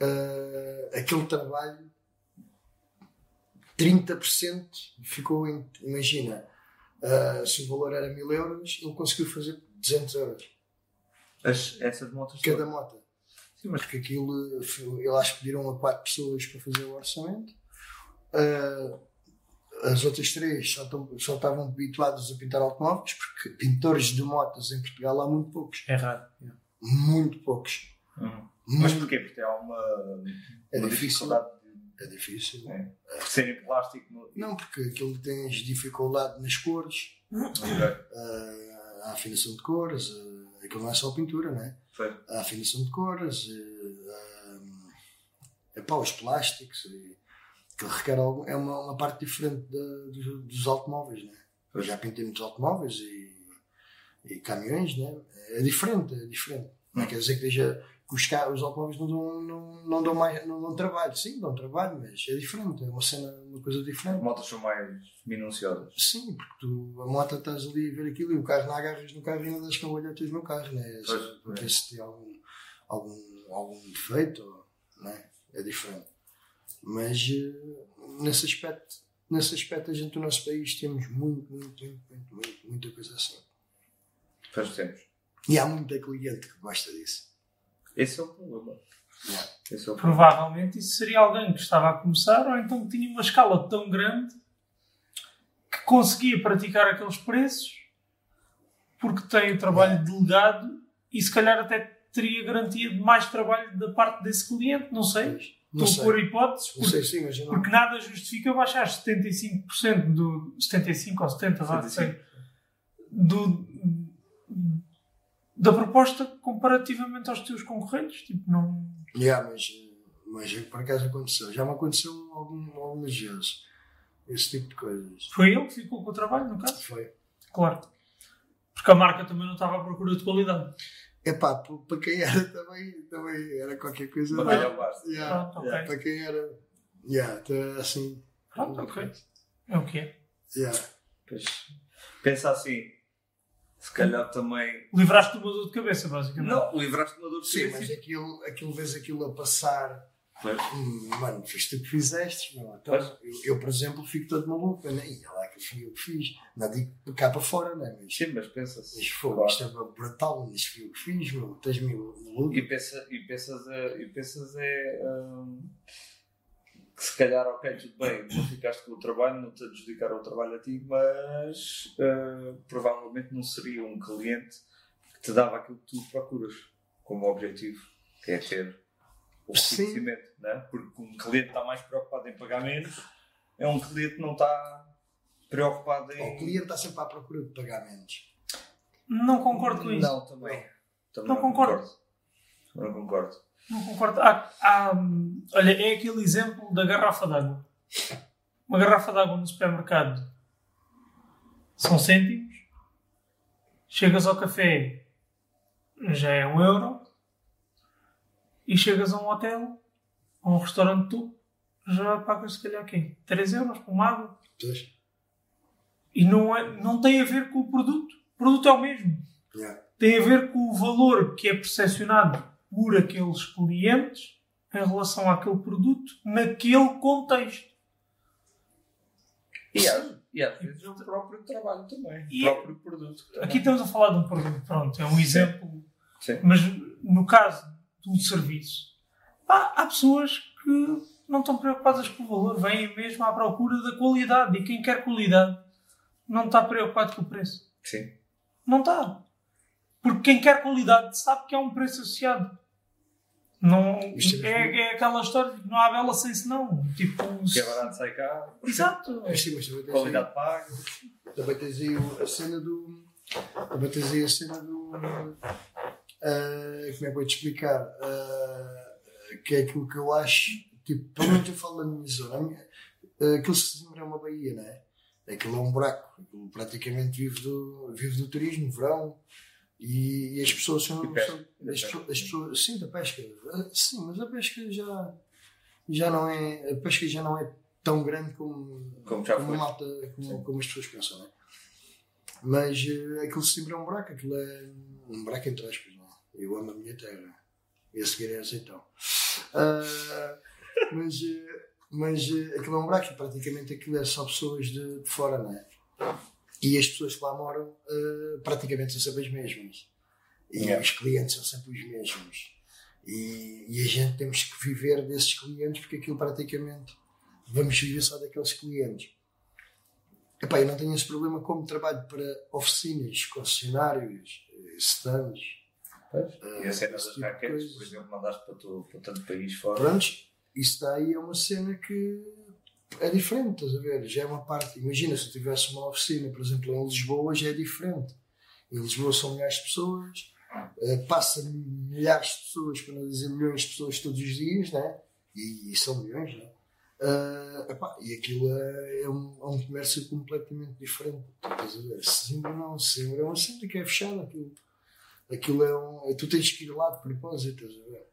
ah, aquele trabalho 30% ficou em, imagina, ah, se o valor era 1000 euros, ele conseguiu fazer 200 euros As, essas motos. cada todas. moto. Sim, mas Porque aquilo, eu acho que pediram a quatro pessoas para fazer o orçamento. Ah, as outras três só, estão- só estavam habituadas a pintar automóveis, porque pintores de motas em Portugal há muito poucos. É raro. Muito poucos. Uhum. Mas Muito- porquê? Porque há uma, É uma difícil. dificuldade É difícil. de, de ser em plástico. No... Não, porque aquilo tens dificuldade nas cores, Ok. ah, a afinação de cores, ah, aquilo não é só pintura, não é? Foi. a afinação de cores, eh, eh, epá, os plásticos, e, que requer algum, é uma, uma parte diferente da- dos, dos automóveis. Né? Eu já pintei muitos automóveis e, e caminhões, né? é diferente, é diferente. Não quer dizer que, que os, os automóveis não dão, não, não dão mais não dão trabalho, sim, dão trabalho, mas é diferente, é uma cena, uma coisa As diferente. motos são mais minuciosas. Sim, porque tu, a moto estás ali a ver aquilo e o carro não agarras no carro e não das cambalhotas no carro, né? Pois, Porque pois. se tem algum, algum, algum defeito, né? é diferente. Mas eh, nesse aspecto, nesse aspecto a gente no nosso país temos muito, muito, muito, muito, muito muita coisa assim. Faz tempos. E há muita cliente que gosta disso. Esse é o problema. Esse é o problema. Provavelmente isso seria alguém que estava a começar ou então que tinha uma escala tão grande que conseguia praticar aqueles preços porque tem o trabalho delegado e se calhar até teria garantia de mais trabalho da parte desse cliente, não sei. Não Estou sei. a pôr hipóteses, porque, sei sim, não. porque nada justifica baixar 75% do 75 ou 70, vá, 75. sei, do, da proposta comparativamente aos teus concorrentes. Tipo, não. Yeah, mas, mas é que por acaso aconteceu. Já me aconteceu algum, algumas vezes. Esse tipo de coisas. Foi ele que ficou com o trabalho, no caso? Foi. Claro. Porque a marca também não estava à procura de qualidade. Epá, p- para quem era também, também era qualquer coisa. Basta. Yeah, Pronto, yeah, Para quem era. Yeah, assim. Pronto, ok. É o que é. Pensa assim. Se calhar também. Livraste de uma dor de cabeça, basicamente. Não, livraste de uma dor de Sim, cabeça. mas aquilo, aquilo vês aquilo a passar. Pois. Hum, mano, fiz tu que fizeste, meu. Então, eu, eu, por exemplo, fico todo maluco. Eu, fui eu que fiz. Não digo cá para fora, né? Mas, Sim, mas pensa-se. fogo, Claro. isto é brutal. Isto fui eu que fiz, meu. Meio maluco. E, pensa, e pensas, é, e pensas é hum, que se calhar, ok, tudo bem, não ficaste com o trabalho, não te adjudicaram o trabalho a ti, mas hum, provavelmente não seria um cliente que te dava aquilo que tu procuras como objetivo, que é ter o reconhecimento, né? porque um cliente está mais preocupado em pagar menos, é um cliente que não está preocupado O em. cliente está sempre à procura de pagar menos. Não concordo com isso. Não, também. também Não concordo. Também não concordo. Não concordo. Há- há, olha, é aquele exemplo da garrafa d'água. Uma garrafa d'água no supermercado são cêntimos. Chegas ao café, já é um euro. E chegas a um hotel, a um restaurante tu, já pagas se calhar quem? 3 euros por uma água. Pois? E não, é, não tem a ver com o produto. O produto é o mesmo. Yeah. Tem a ver com o valor que é percepcionado por aqueles clientes em relação àquele produto naquele contexto. E às, e às vezes é o próprio trabalho também. E- o próprio produto. também. Aqui estamos a falar de um produto, pronto, é um exemplo. Sim. Mas no caso de um serviço, pá, há pessoas que não estão preocupadas com o valor, vêm mesmo à procura da qualidade. E quem quer qualidade não está preocupado com o preço. Sim. Não está. Porque quem quer qualidade sabe que há um preço associado. Não, é é, é aquela história de que não há bela sem senão. Tipo, Que é barato sai cá. Exato. Mas sim, mas também tens, Qualidade paga. aí, também tens aí a cena do. Também tens aí a cena do. ah, como é que eu vou te explicar? Ah, que é aquilo que eu acho. Tipo, pelo menos eu falo da minha zona. A minha, ah, aquilo se é uma baía, não é? Aquilo é um buraco. Aquilo praticamente vive do, vive do turismo, verão. E, e as pessoas são. E pesca. são- as, pessoas- as pessoas, sim, da pesca. Sim, mas a pesca já, já não é. A pesca já não é tão grande como, Como já como, malta, como, como as pessoas pensam, não é? Mas eh, aquilo sempre é um buraco, aquilo é um buraco entre aspas, não é? Eu amo a minha terra. E a seguir é aceitão. Ah, mas eh, mas eh, aquilo é um buraco e praticamente aquilo é só pessoas de, de fora, não é? E as pessoas que lá moram eh, praticamente são sempre as mesmas. E Yeah. os clientes são sempre os mesmos. E, e a gente temos que viver desses clientes porque aquilo praticamente vamos viver só daqueles clientes. Epá, eu não tenho esse problema como trabalho para oficinas, concessionários, eh, stands. E a cena das tipo raquetes, por exemplo, mandaste para, tu, para tanto país fora. Prontos, isso daí é uma cena que é diferente, estás a ver? Já é uma parte. Imagina se eu tivesse uma oficina, por exemplo, em Lisboa, já é diferente. Em Lisboa são milhares de pessoas, eh, passa milhares de pessoas, para não dizer milhões de pessoas todos os dias, né? E, e são milhões, né? Ah, epá, e aquilo é, é um, é um comércio completamente diferente. Estás a ver? Sesimbra não, Sesimbra é uma cena que é fechada. Aquilo, aquilo é um. Tu tens que ir lá de propósito, estás a ver?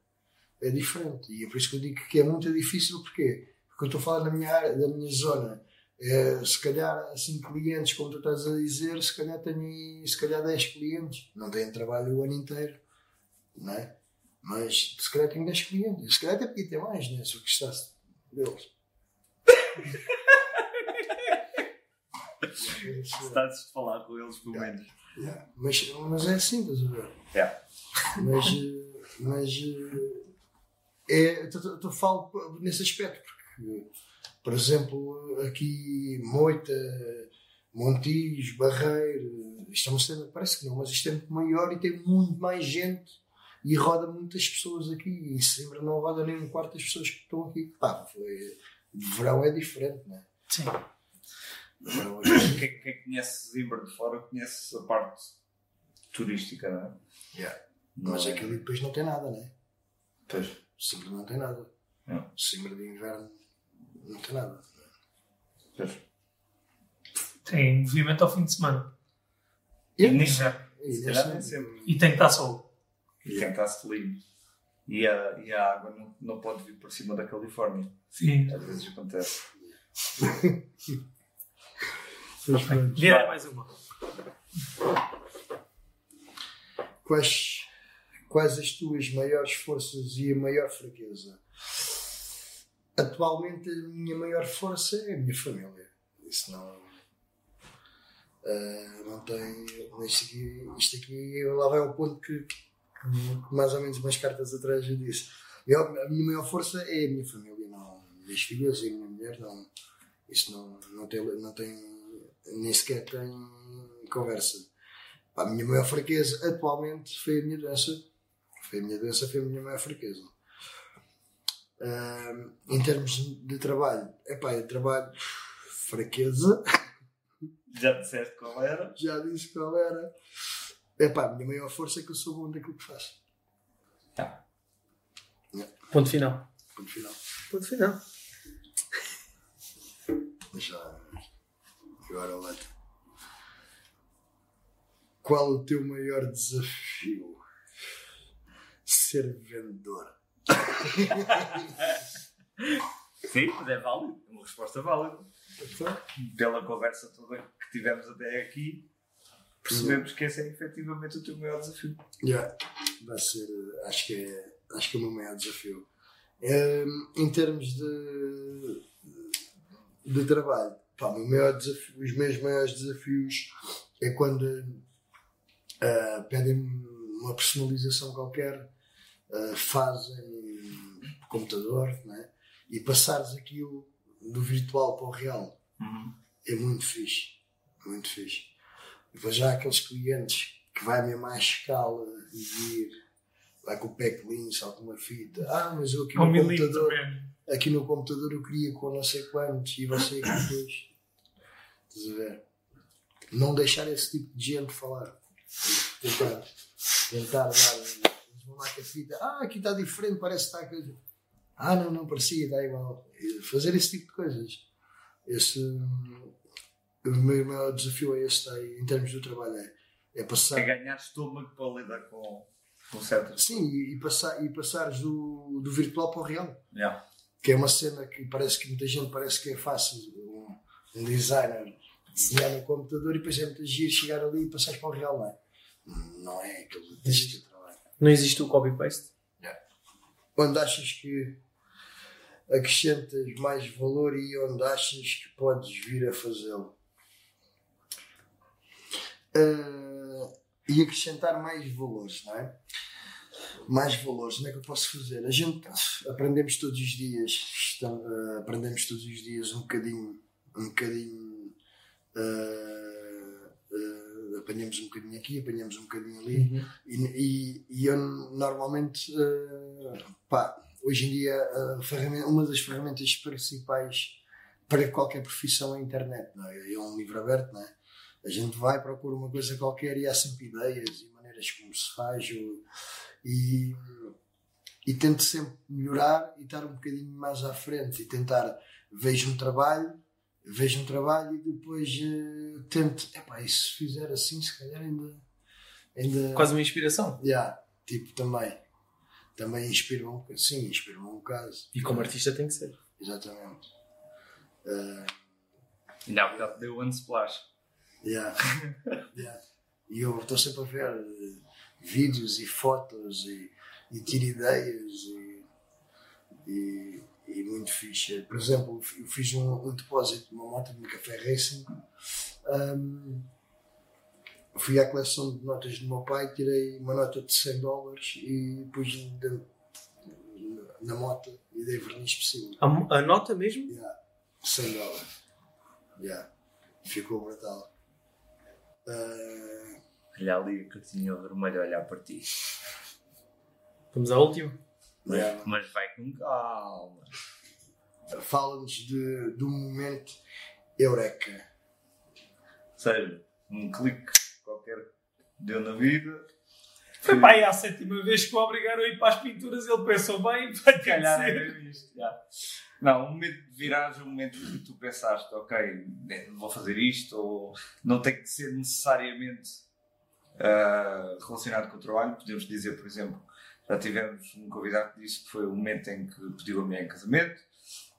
É diferente. E é por isso que eu digo que é muito difícil, porquê? Porque eu estou a falar da minha área, da minha zona. É, se calhar, assim, clientes, como tu estás a dizer, se calhar tenho se calhar 10 clientes. Não têm trabalho o ano inteiro, não é? Mas se calhar tenho 10 clientes. Se calhar até podia ter mais, né? Se eu gostasse deles. Estás a falar com eles, pelo menos. Yeah. Mas, mas é assim, estás a ver? Yeah. Mas, eh, mas eh, é, eu eu falo nesse aspecto, porque, por exemplo, aqui Moita, Montijo, Barreiro, isto é uma cena, parece que não, mas isto é muito maior e tem muito mais gente e roda muitas pessoas aqui. E sempre não roda nem um quarto das pessoas que estão aqui. Pá, foi, verão é diferente, não é? Sim. Verão é Quem, quem conhece Zimbra de fora conhece a parte turística, não é? Yeah. Não Mas é? aquilo depois não tem nada, não é? Pois. Sempre não tem nada. Não. Sempre de inverno não tem nada. Pois. Tem movimento ao fim de semana. E No inverno. E nem sempre. E tem que estar sol. E quem está-se livre. E a, e a água não, não pode vir por cima da Califórnia. Sim. Às vezes acontece. Mas mais uma. Quais, quais as tuas maiores forças e a maior fraqueza? Atualmente a minha maior força é a minha família. Isso não. ah, não tem. Isto aqui, isto aqui lá vai ao ponto que, que mais ou menos umas cartas atrás eu disse. Eu, a minha maior força é a minha família, não. Minhas filhas e a minha mulher, não. Isso não, não, tem, não tem. Nem sequer tem conversa. A minha maior fraqueza atualmente foi a minha doença. Foi a minha doença, foi a minha maior fraqueza. Ahm, em termos de trabalho, epá, eu trabalho fraqueza. Já disseste qual era? Já disse qual era. Epá, a minha maior força é que eu sou bom daquilo que faço. Ponto final. Ponto final. Ponto final. Mas já. Agora outro. Qual o teu maior desafio? Ser vendedor. Sim, mas é válido. É uma resposta válida. Pela conversa toda que tivemos até aqui, percebemos que esse é efetivamente o teu maior desafio. Yeah. Vai ser, eh, acho que é, acho que é o meu maior desafio. Em, em termos de, de trabalho, pá, o meu desafio, os meus maiores desafios é quando ah, pedem-me uma personalização qualquer, ah, fazem computador, né? e passares aquilo do virtual para o real é muito fixe. Muito fixe. Depois já há aqueles clientes que vai mesmo à escala e vir, vai com o packlin, só com uma fita. Ah, mas eu aqui no computador, aqui no computador eu queria com não sei quantos e você que depois. Estás a ver? Não deixar esse tipo de gente falar. Tentar, tentar dar. Com a fita. Ah, aqui está diferente, parece que está. coisa. Ah, não, não parecia, está igual. Fazer esse tipo de coisas. Esse. O meu maior desafio é esse, aí, em termos do trabalho. É, é passar. É ganhar estômago para lidar com, com certas. Sim, e, e passar, e passares do, do virtual para o real. Yeah. que é uma cena que parece que muita gente parece que é fácil um, um designer desenhar no computador e depois é muito giro chegar ali e passar para o real, não é? Não é aquele deixa de trabalho. Não existe o copy-paste? Onde achas que acrescentas mais valor e onde achas que podes vir a fazê-lo? Ah, e acrescentar mais valores, não é? mais valores, onde é que eu posso fazer? A gente aprendemos todos os dias, estamos, eh, aprendemos todos os dias um bocadinho, um bocadinho, eh, apanhamos um bocadinho aqui, apanhamos um bocadinho ali, e, e, e eu normalmente, eh, pá, hoje em dia, ferramenta- uma das ferramentas principais para qualquer profissão é a internet, não é? É um livro aberto, não é? A gente vai, procura uma coisa qualquer e há sempre ideias e maneiras como se faz, ou- e, e tento sempre melhorar e estar um bocadinho mais à frente e tentar vejo um trabalho vejo um trabalho e depois eh, tento epá, e se fizer assim se calhar ainda ainda Quase uma inspiração. Yeah, tipo também também inspira-me um bocado sim, inspira-me um bocado E como artista tem que ser. exatamente Eh, Ainda há bocado deu um splash. Yeah. Yeah. E eu estou sempre a ver eh, vídeos e fotos e, e tiro ideias e, e, e muito fixe. Por exemplo, eu fiz um, um depósito de uma moto de uma café racing. Ahm, fui à coleção de notas do meu pai, tirei uma nota de 100 dólares e pus dentro- na moto e dei verniz por cima. A, a nota mesmo? Yeah. 100 dólares. Yeah. Ficou brutal. Ah, Olha ali a catinha vermelha a olhar para ti. Vamos à última. Mas, Yeah. mas vai com calma. Fala-nos de, de um momento eureka. Ou seja, um clique qualquer que deu na vida. Foi aí à sétima vez que o obrigaram a ir para as pinturas. Ele pensou bem, vai calhar era isto. já. Não, um momento de viragem, um momento que tu pensaste, ok, vou fazer isto, ou não tem que ser necessariamente ah, relacionado com o trabalho. Podemos dizer, por exemplo, já tivemos um convidado que disse que foi o momento em que pediu a mulher em casamento.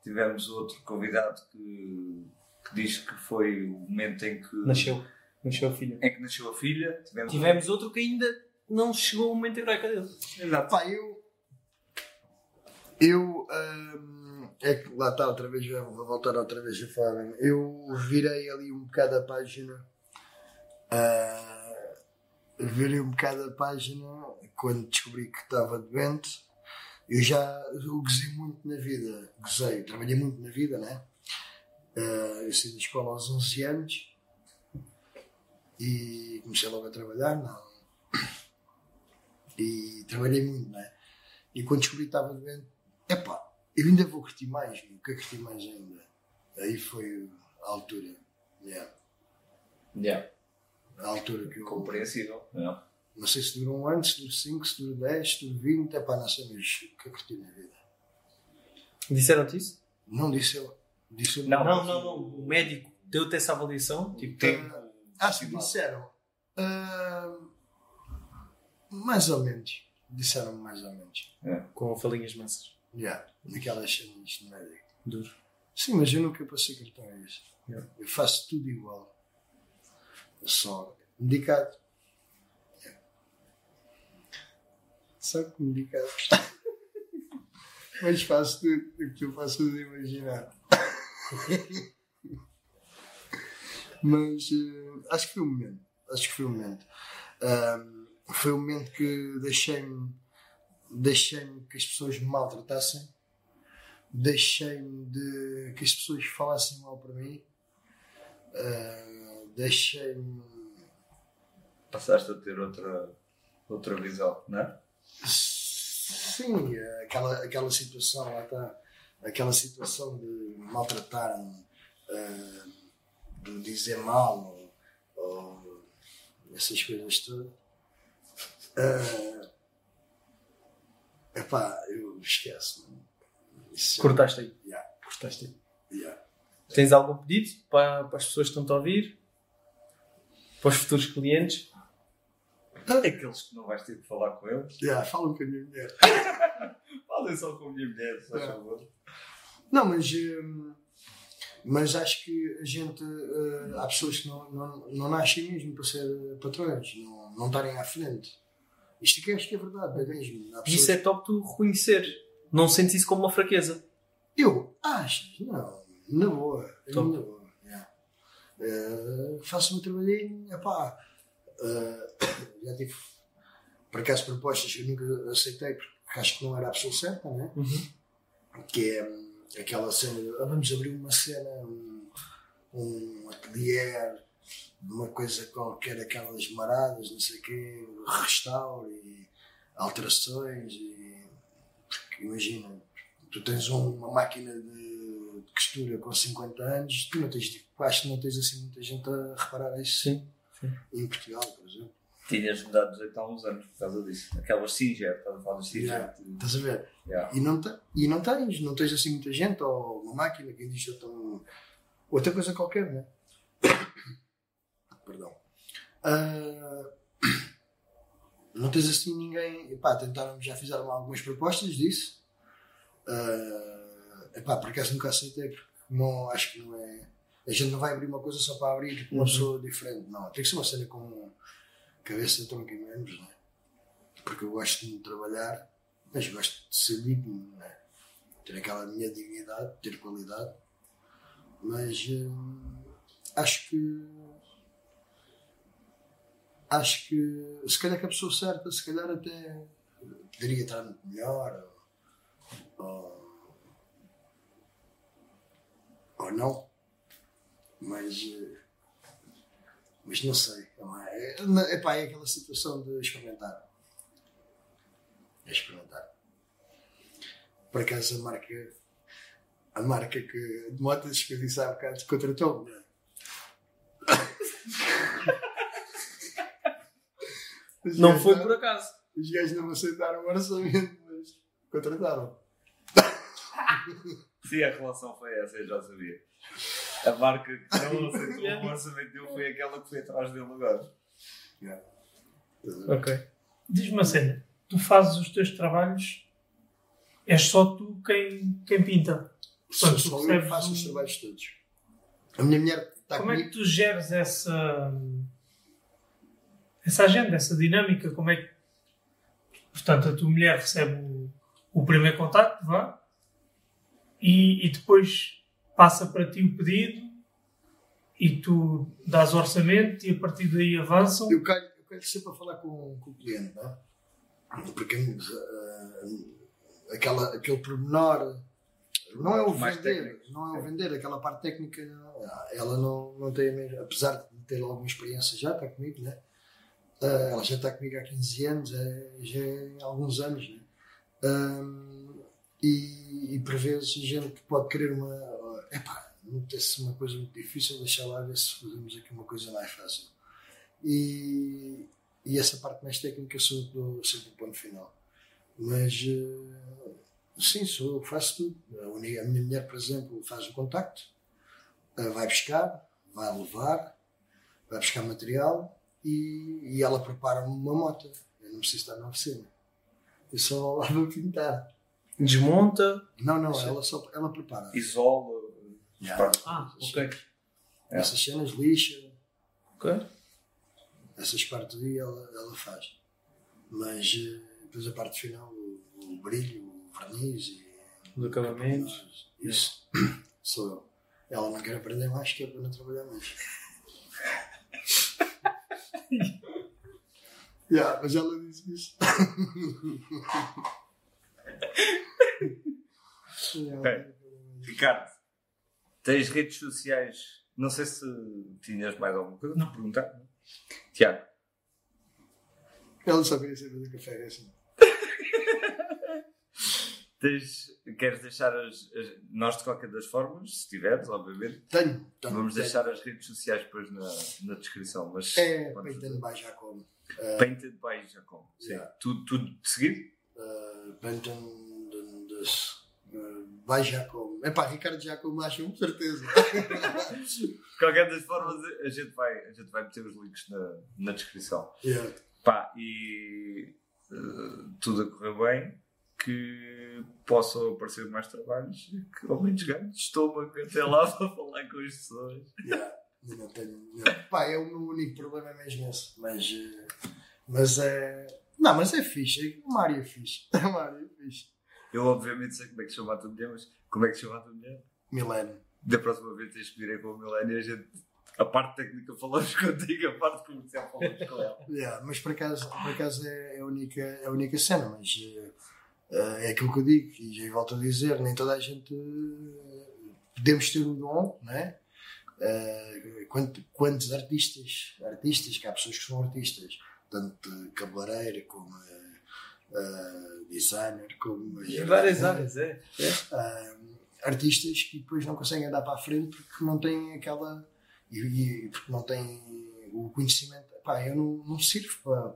Tivemos outro convidado que, que diz que foi o momento em que Nasceu. Nasceu a filha. em que nasceu a filha. Tivemos, Tivemos outro que ainda não chegou o momento eureka dele. Exato. Pá, eu. Eu. hum, é que lá está outra vez, vou voltar outra vez a falar. Eu virei ali um bocado a página. ah, virei um bocado a página quando descobri que estava doente. Eu já gozei muito na vida. Gozei, trabalhei muito na vida, né? Ah, eu saí da escola aos 11 anos e comecei logo a trabalhar. Não, e trabalhei muito, não é? E quando descobri que estava doente, epá, eu ainda vou curtir mais, meu, quero curtir mais ainda. Aí foi a altura. Yeah. Yeah. A altura que eu. Compreensível. Yeah. Não sei se dura um ano, se dura 5, se dura 10, se dura 20. É pá, não mas o que é que curti na vida? Disseram-te isso? Não disse eu. Disse eu Não. Não, não, não. O médico deu-te essa avaliação? Tipo, Tempo. Ah, se estimado. disseram. ah, mais ou menos. Disseram mais ou menos. com falinhas massas. Yeah, naquelas cenas de médico. Duro. Sim, mas eu nunca passei cartão a isso. Yeah. Eu faço tudo igual. Eu só medicado. Yeah. Que medicado. mas faço tudo o que tu possas imaginar. mas eh, acho que foi o momento. Acho que foi o momento. Ahm, foi o momento que deixei-me deixei-me que as pessoas me maltratassem deixei-me de que as pessoas falassem mal para mim Ah, deixei-me Passaste a ter outra, outra visão, não é? Sim aquela, aquela situação lá está aquela situação de maltratar-me ah, de dizer mal ou, essas coisas todas Ah, epá, eu esqueço Isso- Cortaste aí. Yeah, Cortaste aí. yeah. Tens algum pedido para, para as pessoas que estão a ouvir? Para os futuros clientes? Aqueles que não vais ter de falar com eles. Yeah, falam com a minha mulher Falem só com a minha mulher, se faz É. favor. Não, mas, hum, mas acho que a gente. eh, há pessoas que não, não, não nascem mesmo para ser patrões, não, não estarem à frente. Isto aqui acho que é verdade, é mesmo. Há E pessoas- isso é top tu reconhecer. Não sentes isso como uma fraqueza. Eu? Acho? Não, na boa. Top. Na boa. yeah. Eh, faço o meu trabalhinho, epá. Eh, já tive, por acaso, propostas que eu nunca aceitei porque acho que não era a pessoa certa, né? que é hum, aquela cena de, ah, vamos abrir uma cena, um, um atelier, uma coisa qualquer, aquelas maradas, não sei o quê, restauro e alterações e imagina, tu tens um- uma máquina de, de costura com 50 anos, tu não tens, acho que não tens assim muita gente a reparar isso Sim. Em Portugal, por exemplo. Tinhas mudado de jeito há uns anos por causa disso. Aquelas Singer, estás a falar das Singer. Yeah. Estás a ver? Yeah. E não, te- e não tens, não tens assim muita gente, ou uma máquina, quem diz outra, outra coisa qualquer, né? Perdão. Ah, não tens assim ninguém. Epá, tentaram, já fizeram algumas propostas disso. Ah, epá, por acaso nunca aceitei, porque não, acho que não é. A gente não vai abrir uma coisa só para abrir uma Uhum. pessoa diferente, não. Tem que ser uma cena com cabeça, tronco e membros, né? Porque eu gosto de trabalhar mas gosto de ser digno, né? ter aquela minha dignidade, ter qualidade, mas hum, acho que acho que se calhar que a pessoa certa, se calhar até poderia estar muito melhor ou, ou, ou não, mas eh, mas não sei, é, é, epá, é aquela situação de experimentar a experimentar. Por acaso a marca, a marca que de motas que eu disse há bocado contratou-me. né? Não gajos foi por acaso. Os gajos não me aceitaram o orçamento, mas contrataram. Sim, a relação foi essa, eu já sabia. A marca que não aceitou o orçamento dele foi aquela que foi atrás dele agora. Ok. Diz-me uma cena. Tu fazes os teus trabalhos, és só tu quem, quem pinta. Só, Portanto, só eu recebes que faço os um- trabalhos todos. A minha mulher está Como é comigo. que tu geres essa, essa agenda, essa dinâmica? Como é que. Portanto, a tua mulher recebe o, o primeiro contacto, vá, e, e depois passa para ti o pedido e tu dás orçamento e a partir daí avançam. Eu quero, eu quero sempre a falar com, com o cliente, não é? Porque ah, aquela, aquele pormenor não é o Mais vender, não é o vender, aquela parte técnica, ela não, não tem a mesma, apesar de ter alguma experiência já, está comigo, né? Ah, ela já está comigo há 15 anos, é, já é há alguns anos, né? E, e por vezes a gente pode querer uma. Epá, metesse uma coisa muito difícil, deixar lá ver se fazemos aqui uma coisa mais fácil. E, e essa parte mais técnica sou eu que dou sempre o ponto final. Mas eh, sim, sou faço tudo. A, minha mulher, por exemplo, faz o contacto, eh, vai buscar, vai levar, vai buscar material e, e ela prepara-me uma moto. Eu não preciso estar na oficina. Eu só lá vou pintar. Desmonta. Não, não, ela só ela prepara. Isola. Yeah. Ah, ok. Essas cenas lixa, Ok. essas partes aí ela, ela faz. Mas eh, depois a parte final, o, o brilho, o verniz e Os acabamentos. isso sou eu. Ela não quer aprender mais que é para não trabalhar mais. yeah, mas ela diz isso. Ok. Ricardo, tens redes sociais? Não sei se tinhas mais alguma coisa para perguntar. não? Tiago, Ela só queria saber do café, é assim. tens, queres deixar as, as- Nós, de qualquer das formas, se tiveres, obviamente, Tenho, tenho. vamos tenho. deixar as redes sociais depois na, na descrição. Mas É podes Painted by Jacob. Painted by Jacom. Sim. Yeah. Tudo, tudo de seguido? Uh, Painted Uh, by Jacob. É pá, Ricardo Jacob, acho com certeza. De qualquer das formas, a gente vai, a gente vai meter os links na, na descrição. yeah. Pá, e eh, tudo a correr bem, que possam aparecer mais trabalhos e que ao menos ganhe estômago até lá para falar com as pessoas. Yeah, não tenho. yeah. Pá, é o meu único problema mesmo esse. Mas, eh, mas é. Não, mas é fixe. É uma área fixe. É uma área fixe. Eu, obviamente, sei como é que chama a tua mulher, mas como é que chama a tua mulher? Milene. Da próxima vez tens que vir aí com a Milene e a gente. A parte técnica falamos contigo, a parte comercial falamos com ela. Yeah, mas por acaso, por acaso é, é a única, é a única cena. Mas eh, é aquilo que eu digo. E já volto a dizer: nem toda a gente. eh, podemos ter o dom, não é? Eh, quant- quantos artistas, artistas, que há pessoas que são artistas, tanto cabeleireira como eh, designer, como Em várias áreas, é. é. ah, artistas que depois não conseguem andar para a frente porque não têm aquela. E, e porque não têm o conhecimento. Pá, eu não, não sirvo para,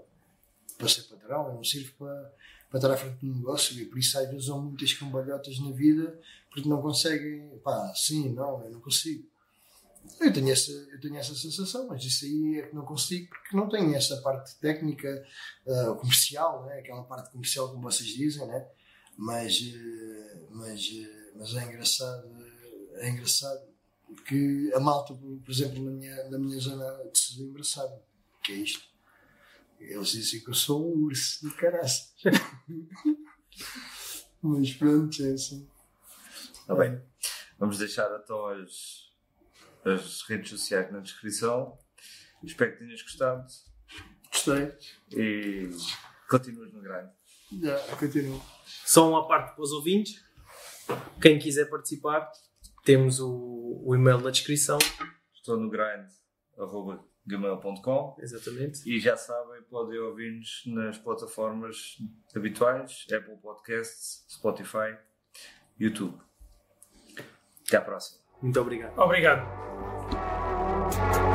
para ser patrão, eu não sirvo para, para estar à frente do negócio e por isso às vezes há muitas cambalhotas na vida porque não conseguem. Pá, sim, não, eu não consigo. Eu tenho, essa, eu tenho essa sensação, mas isso aí é que não consigo porque não tenho essa parte técnica, ah, comercial, né? aquela parte comercial como vocês dizem, né? mas, eh, mas, eh, mas é engraçado, é engraçado porque a malta, por exemplo, na minha, na minha zona de Sesimbra sabe que é isto. Eles dizem que eu sou um urso de caraças. mas pronto, é assim. Está bem. Vamos deixar então as, as redes sociais na descrição. Espero que tenhas gostado Gostei. e continuas no grande. Já, continuo. Só uma parte para os ouvintes. Quem quiser participar, temos o, o e-mail na descrição. Estou no grind.gmail.com Exatamente. e já sabem, podem ouvir-nos nas plataformas habituais, Apple Podcasts, Spotify, YouTube. Até à próxima. Muito obrigado. Obrigado. Thank you.